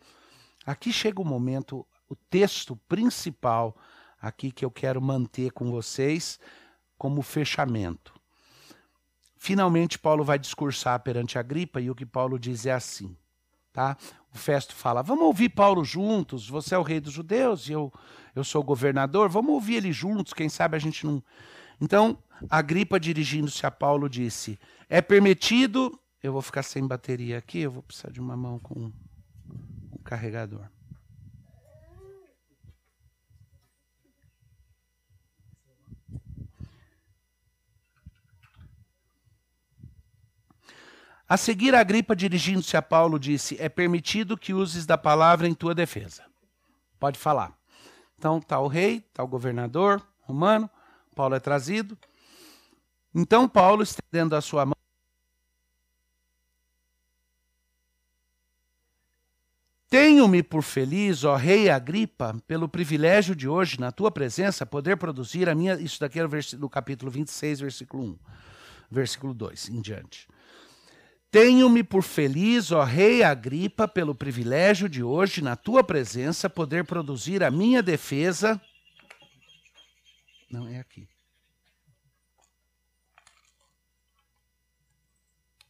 Aqui chega o momento, o texto principal aqui que eu quero manter com vocês como fechamento. Finalmente, Paulo vai discursar perante a Agripa e o que Paulo diz é assim. Tá? O Festo fala: Vamos ouvir Paulo juntos. Você é o rei dos judeus e eu, eu sou o governador. Vamos ouvir ele juntos. Quem sabe a gente não. Então, Agripa, dirigindo-se a Paulo, disse: É permitido. Eu vou ficar sem bateria aqui. Eu vou precisar de uma mão com um carregador. A seguir, a Agripa, dirigindo-se a Paulo, disse: É permitido que uses da palavra em tua defesa. Pode falar. Então, está o rei, está o governador romano, Paulo é trazido. Então, Paulo, estendendo a sua mão, Tenho-me por feliz, ó rei Agripa, pelo privilégio de hoje, na tua presença, poder produzir a minha. Isso daqui é do capítulo 26, versículo 1, versículo 2 em diante. Tenho-me por feliz, ó Rei Agripa, pelo privilégio de hoje, na tua presença, poder produzir a minha defesa. Não, é aqui.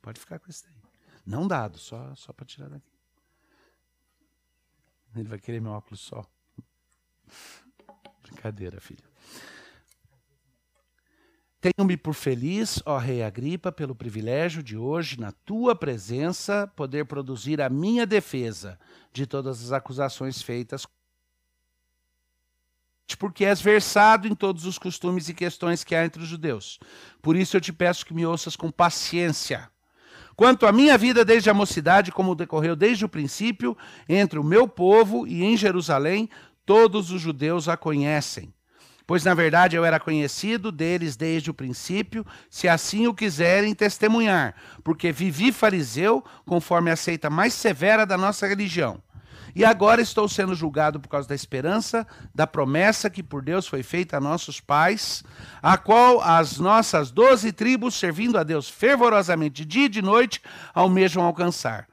Pode ficar com esse daí. Não dado, só, só para tirar daqui. Ele vai querer meu óculos só. Brincadeira, filho. Tenho-me por feliz, ó Rei Agripa, pelo privilégio de hoje, na tua presença, poder produzir a minha defesa de todas as acusações feitas. Porque és versado em todos os costumes e questões que há entre os judeus. Por isso eu te peço que me ouças com paciência. Quanto à minha vida desde a mocidade, como decorreu desde o princípio, entre o meu povo e em Jerusalém, todos os judeus a conhecem pois na verdade eu era conhecido deles desde o princípio, se assim o quiserem testemunhar, porque vivi fariseu conforme a seita mais severa da nossa religião. E agora estou sendo julgado por causa da esperança, da promessa que por Deus foi feita a nossos pais, a qual as nossas doze tribos, servindo a Deus fervorosamente dia e de noite, almejam alcançar.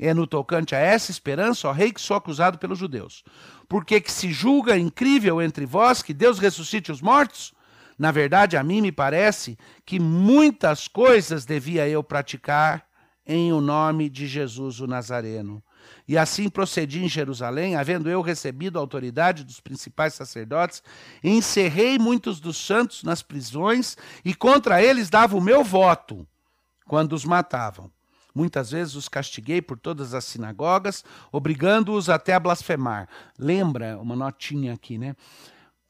É no tocante a essa esperança, ó rei, que sou acusado pelos judeus porque que se julga incrível entre vós que Deus ressuscite os mortos? Na verdade, a mim me parece que muitas coisas devia eu praticar em o nome de Jesus o Nazareno. E assim procedi em Jerusalém, havendo eu recebido a autoridade dos principais sacerdotes, encerrei muitos dos santos nas prisões e contra eles dava o meu voto quando os matavam. Muitas vezes os castiguei por todas as sinagogas, obrigando-os até a blasfemar. Lembra uma notinha aqui, né?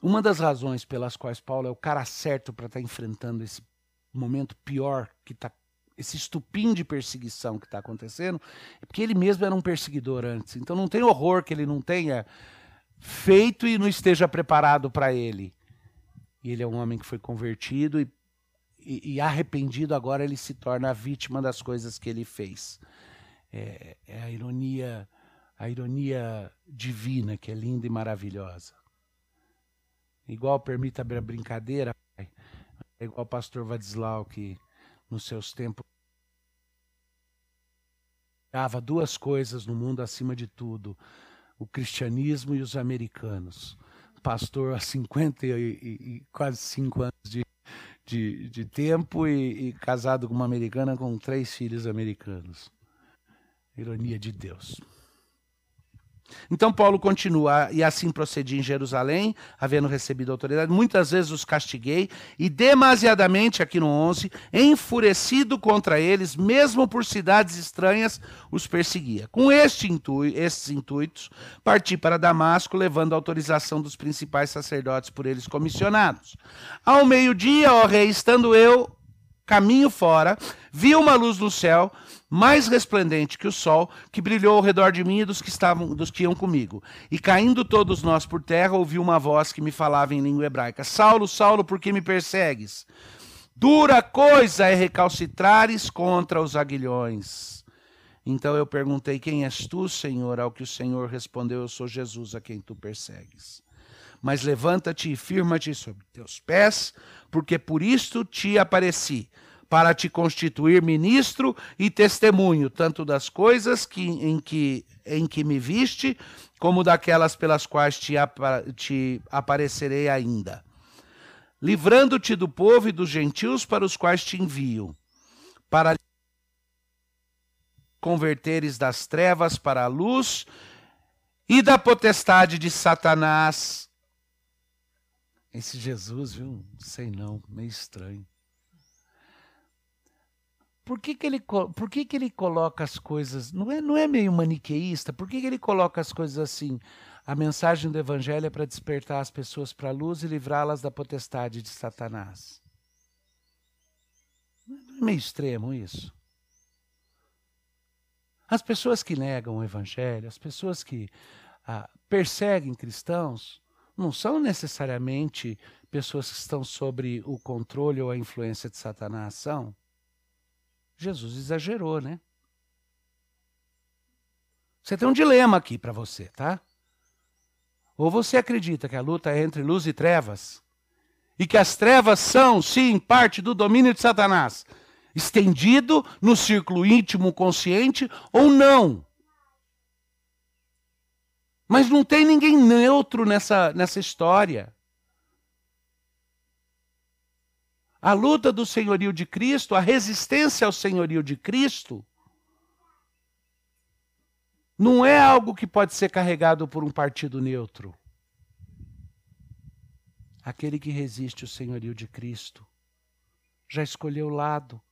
Uma das razões pelas quais Paulo é o cara certo para estar tá enfrentando esse momento pior que está esse estupim de perseguição que está acontecendo, é porque ele mesmo era um perseguidor antes. Então não tem horror que ele não tenha feito e não esteja preparado para ele. E ele é um homem que foi convertido e e, e, arrependido agora ele se torna a vítima das coisas que ele fez. É, é, a ironia, a ironia divina que é linda e maravilhosa. Igual permita a brincadeira, é igual o pastor Vadislau que nos seus tempos dava duas coisas no mundo acima de tudo: o cristianismo e os americanos. Pastor há 50 e, e, e quase cinco anos de de, de tempo e, e casado com uma americana com três filhos americanos. Ironia de Deus. Então Paulo continua, e assim procedi em Jerusalém, havendo recebido autoridade, muitas vezes os castiguei, e demasiadamente, aqui no 11, enfurecido contra eles, mesmo por cidades estranhas, os perseguia. Com este intu estes intuitos, parti para Damasco, levando a autorização dos principais sacerdotes por eles comissionados. Ao meio-dia, ó rei, estando eu caminho fora, vi uma luz no céu, mais resplendente que o sol, que brilhou ao redor de mim e dos que estavam, dos que iam comigo. E caindo todos nós por terra, ouvi uma voz que me falava em língua hebraica: Saulo, Saulo, por que me persegues? Dura coisa é recalcitrares contra os aguilhões. Então eu perguntei: Quem és tu, Senhor? Ao que o Senhor respondeu: Eu sou Jesus a quem tu persegues. Mas levanta-te e firma-te sobre teus pés, porque por isto te apareci para te constituir ministro e testemunho, tanto das coisas que, em, que, em que me viste, como daquelas pelas quais te, te aparecerei ainda. Livrando-te do povo e dos gentios para os quais te envio, para converteres das trevas para a luz e da potestade de Satanás. Esse Jesus, viu? Sei não, meio estranho. Por que, que, ele, por que, que ele coloca as coisas. Não é, não é meio maniqueísta? Por que, que ele coloca as coisas assim? A mensagem do Evangelho é para despertar as pessoas para a luz e livrá-las da potestade de Satanás. Não é meio extremo isso? As pessoas que negam o Evangelho, as pessoas que ah, perseguem cristãos, não são necessariamente pessoas que estão sobre o controle ou a influência de Satanás, são? Jesus exagerou, né? Você tem um dilema aqui para você, tá? Ou você acredita que a luta é entre luz e trevas, e que as trevas são, sim, parte do domínio de Satanás, estendido no círculo íntimo consciente, ou não. Mas não tem ninguém neutro nessa, nessa história. A luta do senhorio de Cristo, a resistência ao senhorio de Cristo, não é algo que pode ser carregado por um partido neutro. Aquele que resiste ao senhorio de Cristo já escolheu o lado.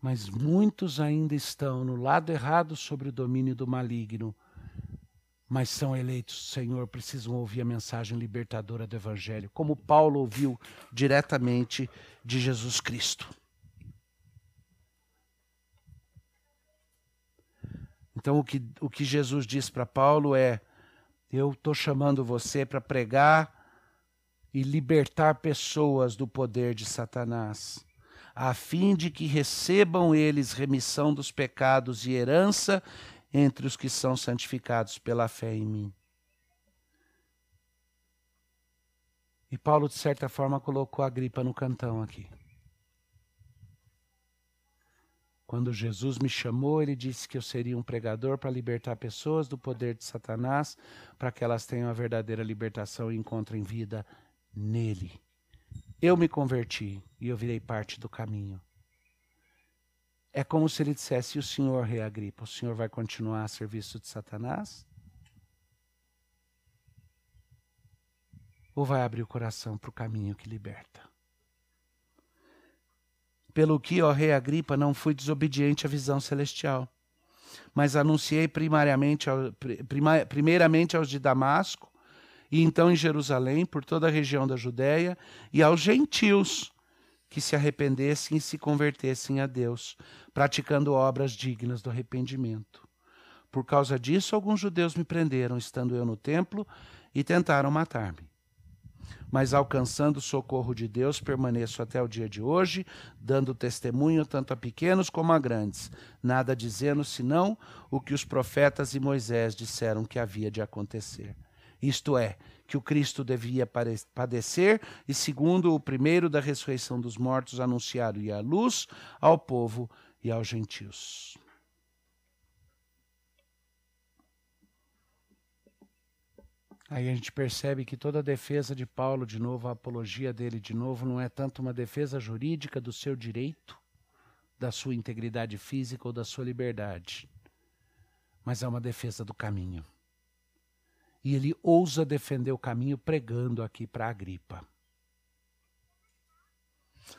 Mas muitos ainda estão no lado errado sobre o domínio do maligno, mas são eleitos do Senhor, precisam ouvir a mensagem libertadora do Evangelho, como Paulo ouviu diretamente de Jesus Cristo. Então, o que, o que Jesus diz para Paulo é: Eu estou chamando você para pregar e libertar pessoas do poder de Satanás, a fim de que recebam eles remissão dos pecados e herança entre os que são santificados pela fé em mim. E Paulo, de certa forma, colocou a gripa no cantão aqui. Quando Jesus me chamou, ele disse que eu seria um pregador para libertar pessoas do poder de Satanás, para que elas tenham a verdadeira libertação e encontrem vida nele. Eu me converti e eu virei parte do caminho. É como se ele dissesse: e o senhor, rei Agripa, o senhor vai continuar a serviço de Satanás? Ou vai abrir o coração para o caminho que liberta? Pelo que, ó rei Agripa, não fui desobediente à visão celestial, mas anunciei primariamente primeiramente aos de Damasco, e então em Jerusalém, por toda a região da Judéia, e aos gentios que se arrependessem e se convertessem a Deus, praticando obras dignas do arrependimento. Por causa disso, alguns judeus me prenderam, estando eu no templo, e tentaram matar-me. Mas alcançando o socorro de Deus, permaneço até o dia de hoje, dando testemunho tanto a pequenos como a grandes, nada dizendo senão o que os profetas e Moisés disseram que havia de acontecer. Isto é, que o Cristo devia padecer e, segundo o primeiro da ressurreição dos mortos, anunciado e a luz ao povo e aos gentios. Aí a gente percebe que toda a defesa de Paulo, de novo, a apologia dele, de novo, não é tanto uma defesa jurídica do seu direito, da sua integridade física ou da sua liberdade, mas é uma defesa do caminho. E ele ousa defender o caminho pregando aqui para a gripa.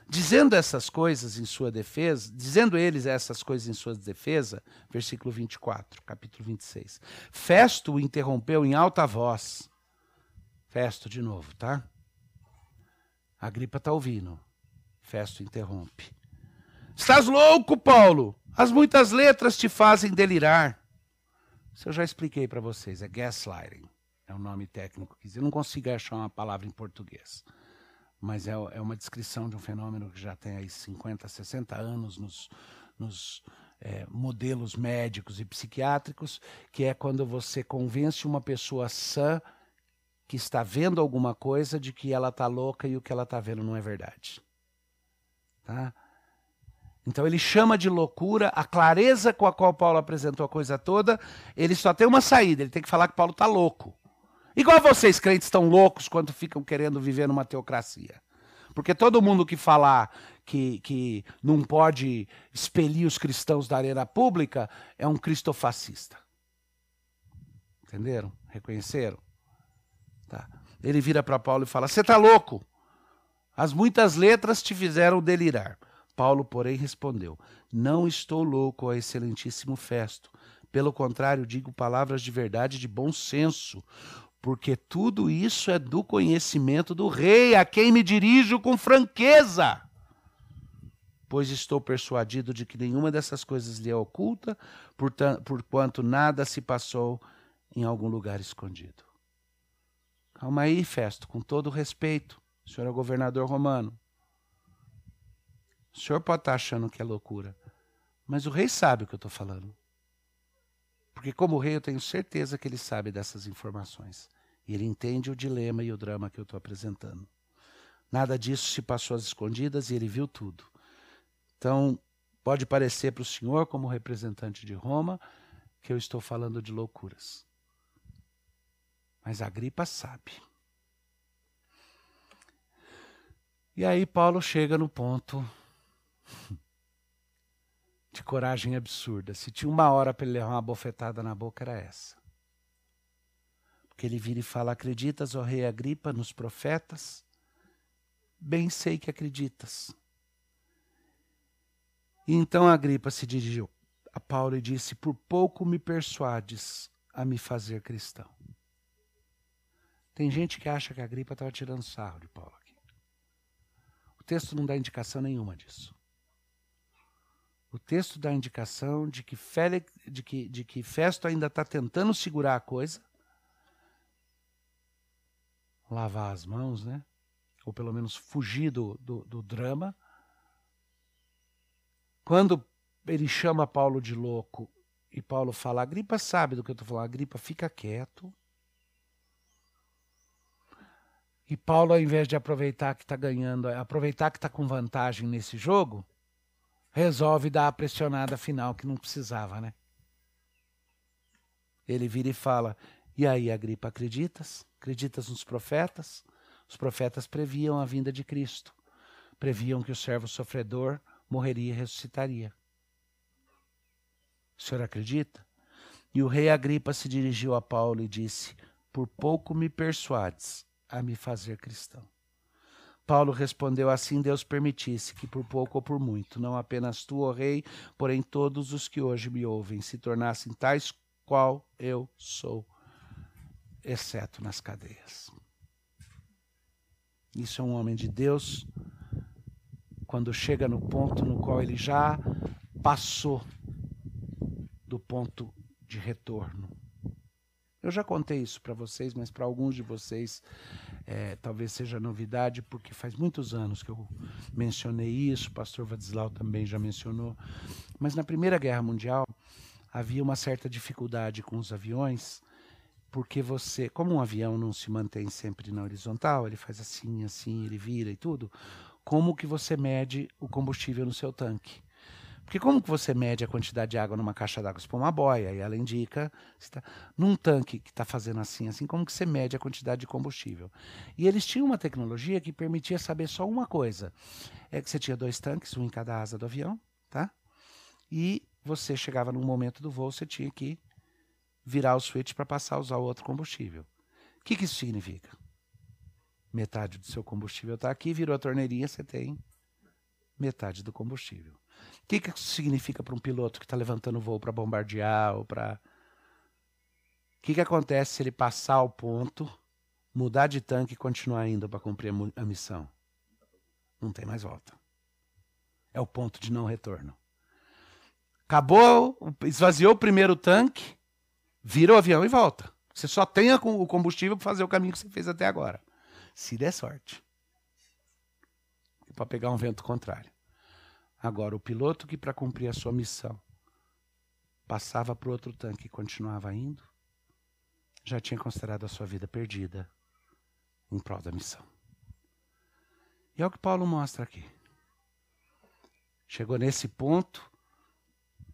Dizendo essas coisas em sua defesa, dizendo eles essas coisas em sua defesa, versículo 24, capítulo 26. Festo o interrompeu em alta voz. Festo de novo, tá? A gripa está ouvindo. Festo interrompe. Estás louco, Paulo? As muitas letras te fazem delirar. Isso eu já expliquei para vocês, é gaslighting. É o um nome técnico eu não consigo achar uma palavra em português mas é, é uma descrição de um fenômeno que já tem aí 50, 60 anos nos, nos é, modelos médicos e psiquiátricos, que é quando você convence uma pessoa sã que está vendo alguma coisa de que ela está louca e o que ela está vendo não é verdade. Tá? Então ele chama de loucura a clareza com a qual Paulo apresentou a coisa toda. Ele só tem uma saída, ele tem que falar que Paulo está louco. Igual vocês, crentes, estão loucos quando ficam querendo viver numa teocracia. Porque todo mundo que falar que, que não pode expelir os cristãos da arena pública é um cristofascista. Entenderam? Reconheceram? Tá. Ele vira para Paulo e fala: Você está louco? As muitas letras te fizeram delirar. Paulo, porém, respondeu: Não estou louco, ó excelentíssimo Festo. Pelo contrário, digo palavras de verdade de bom senso porque tudo isso é do conhecimento do Rei, a quem me dirijo com franqueza. Pois estou persuadido de que nenhuma dessas coisas lhe é oculta, porquanto nada se passou em algum lugar escondido. Calma aí, Festo, com todo respeito. Senhor é governador romano. O senhor pode estar achando que é loucura, mas o rei sabe o que eu estou falando. Porque, como rei, eu tenho certeza que ele sabe dessas informações. E ele entende o dilema e o drama que eu estou apresentando. Nada disso se passou às escondidas e ele viu tudo. Então, pode parecer para o senhor, como representante de Roma, que eu estou falando de loucuras. Mas a gripa sabe. E aí Paulo chega no ponto de coragem absurda. Se tinha uma hora para ele levar uma bofetada na boca, era essa. Porque ele vira e fala: Acreditas, ó rei Agripa, nos profetas? Bem sei que acreditas. E então Agripa se dirigiu a Paulo e disse: Por pouco me persuades a me fazer cristão. Tem gente que acha que a Agripa estava tirando sarro de Paulo aqui. O texto não dá indicação nenhuma disso. O texto dá indicação de que, Félix, de que, de que Festo ainda está tentando segurar a coisa, lavar as mãos, né? Ou pelo menos fugir do, do, do drama. Quando ele chama Paulo de louco e Paulo fala: Agripa sabe do que eu estou falando, Agripa fica quieto. E Paulo, ao invés de aproveitar que está ganhando, aproveitar que está com vantagem nesse jogo, resolve dar a pressionada final que não precisava, né? Ele vira e fala: E aí, Agripa, acreditas? Acreditas nos profetas? Os profetas previam a vinda de Cristo. Previam que o servo sofredor morreria e ressuscitaria. O senhor acredita? E o rei Agripa se dirigiu a Paulo e disse: Por pouco me persuades a me fazer cristão. Paulo respondeu: Assim Deus permitisse que, por pouco ou por muito, não apenas tu, ó rei, porém todos os que hoje me ouvem, se tornassem tais qual eu sou, exceto nas cadeias. Isso é um homem de Deus quando chega no ponto no qual ele já passou do ponto de retorno. Eu já contei isso para vocês, mas para alguns de vocês é, talvez seja novidade, porque faz muitos anos que eu mencionei isso, o pastor Vadislau também já mencionou. Mas na Primeira Guerra Mundial havia uma certa dificuldade com os aviões, porque você, como um avião não se mantém sempre na horizontal, ele faz assim, assim, ele vira e tudo, como que você mede o combustível no seu tanque? Porque como que você mede a quantidade de água numa caixa d'água? Você põe uma boia e ela indica. Tá, num tanque que está fazendo assim, assim, como que você mede a quantidade de combustível? E eles tinham uma tecnologia que permitia saber só uma coisa. É que você tinha dois tanques, um em cada asa do avião, tá? E você chegava num momento do voo, você tinha que virar o switch para passar a usar o outro combustível. O que, que isso significa? Metade do seu combustível está aqui, virou a torneirinha, você tem metade do combustível. O que, que isso significa para um piloto que está levantando voo para bombardear ou para. O que, que acontece se ele passar o ponto, mudar de tanque e continuar indo para cumprir a missão? Não tem mais volta. É o ponto de não retorno. Acabou, esvaziou o primeiro tanque, vira o avião e volta. Você só tem o combustível para fazer o caminho que você fez até agora. Se der sorte. Para pegar um vento contrário. Agora, o piloto que, para cumprir a sua missão, passava para o outro tanque e continuava indo, já tinha considerado a sua vida perdida em prol da missão. E é o que Paulo mostra aqui. Chegou nesse ponto,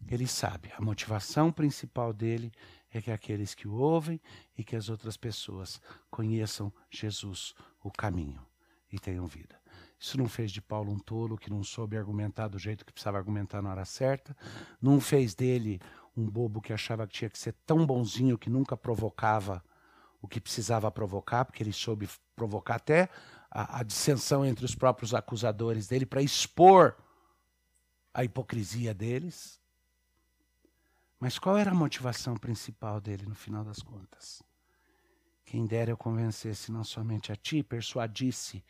ele sabe, a motivação principal dele é que aqueles que o ouvem e que as outras pessoas conheçam Jesus, o caminho, e tenham vida. Isso não fez de Paulo um tolo que não soube argumentar do jeito que precisava argumentar na hora certa. Não fez dele um bobo que achava que tinha que ser tão bonzinho que nunca provocava o que precisava provocar, porque ele soube provocar até a, a dissensão entre os próprios acusadores dele para expor a hipocrisia deles. Mas qual era a motivação principal dele no final das contas? Quem dera eu convencesse não somente a ti, persuadisse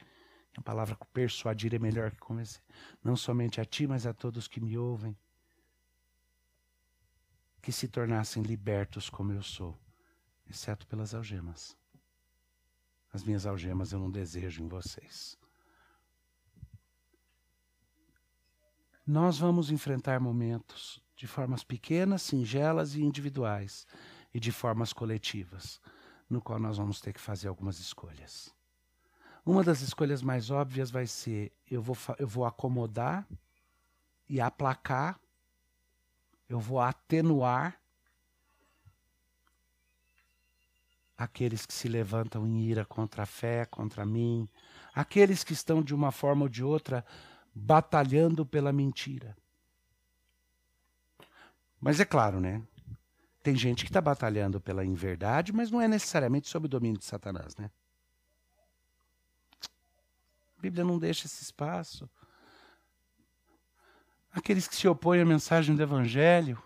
a palavra persuadir é melhor que convencer. Não somente a ti, mas a todos que me ouvem. Que se tornassem libertos como eu sou, exceto pelas algemas. As minhas algemas eu não desejo em vocês. Nós vamos enfrentar momentos de formas pequenas, singelas e individuais, e de formas coletivas, no qual nós vamos ter que fazer algumas escolhas. Uma das escolhas mais óbvias vai ser: eu vou, eu vou acomodar e aplacar, eu vou atenuar aqueles que se levantam em ira contra a fé, contra mim, aqueles que estão de uma forma ou de outra batalhando pela mentira. Mas é claro, né? Tem gente que está batalhando pela inverdade, mas não é necessariamente sob o domínio de Satanás, né? A Bíblia não deixa esse espaço. Aqueles que se opõem à mensagem do Evangelho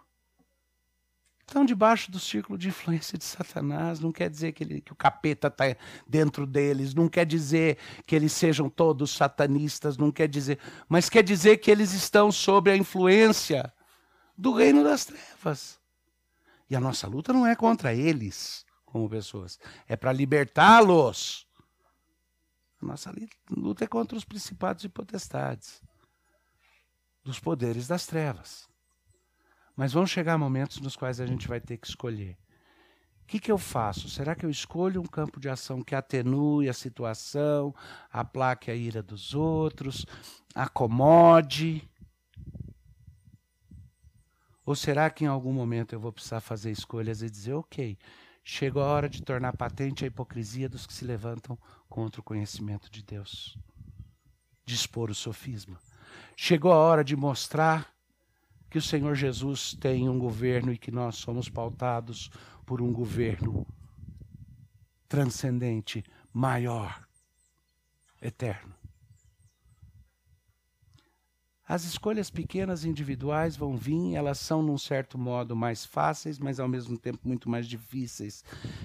estão debaixo do círculo de influência de Satanás. Não quer dizer que, ele, que o capeta está dentro deles, não quer dizer que eles sejam todos satanistas, não quer dizer, mas quer dizer que eles estão sob a influência do reino das trevas. E a nossa luta não é contra eles como pessoas, é para libertá-los. Nossa luta é contra os principados e potestades, dos poderes das trevas. Mas vão chegar momentos nos quais a gente vai ter que escolher. O que, que eu faço? Será que eu escolho um campo de ação que atenue a situação, aplaque a ira dos outros, acomode? Ou será que em algum momento eu vou precisar fazer escolhas e dizer, ok, chegou a hora de tornar patente a hipocrisia dos que se levantam contra o conhecimento de Deus? De expor o sofisma. Chegou a hora de mostrar que o Senhor Jesus tem um governo e que nós somos pautados por um governo transcendente, maior, eterno. As escolhas pequenas individuais vão vir, elas são, num certo modo, mais fáceis, mas ao mesmo tempo muito mais difíceis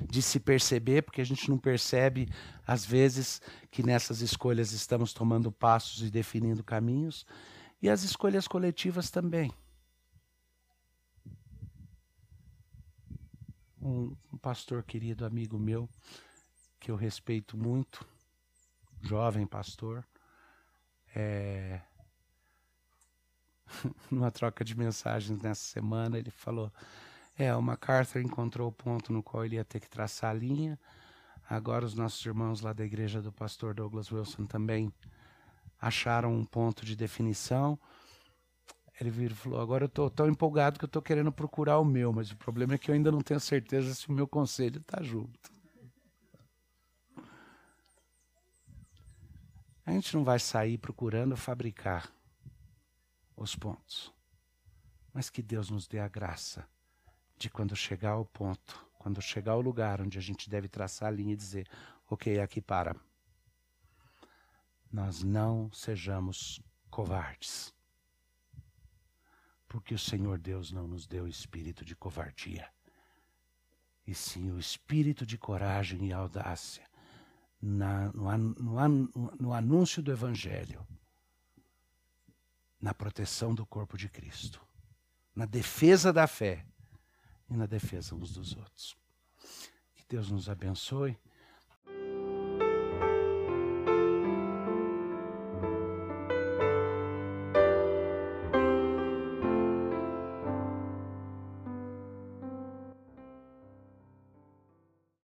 de se perceber, porque a gente não percebe, às vezes, que nessas escolhas estamos tomando passos e definindo caminhos, e as escolhas coletivas também. Um, um pastor querido, amigo meu, que eu respeito muito, jovem pastor, é, numa troca de mensagens nessa semana, ele falou: É, o MacArthur encontrou o ponto no qual ele ia ter que traçar a linha. Agora, os nossos irmãos lá da igreja do pastor Douglas Wilson também acharam um ponto de definição. Ele virou e falou: Agora eu estou tão empolgado que eu estou querendo procurar o meu, mas o problema é que eu ainda não tenho certeza se o meu conselho está junto. A gente não vai sair procurando fabricar os pontos. Mas que Deus nos dê a graça de quando chegar ao ponto, quando chegar ao lugar onde a gente deve traçar a linha e dizer: ok, aqui para. Nós não sejamos covardes. Porque o Senhor Deus não nos deu espírito de covardia, e sim o espírito de coragem e audácia na, no, no, no anúncio do Evangelho na proteção do corpo de Cristo, na defesa da fé e na defesa uns dos outros. Que Deus nos abençoe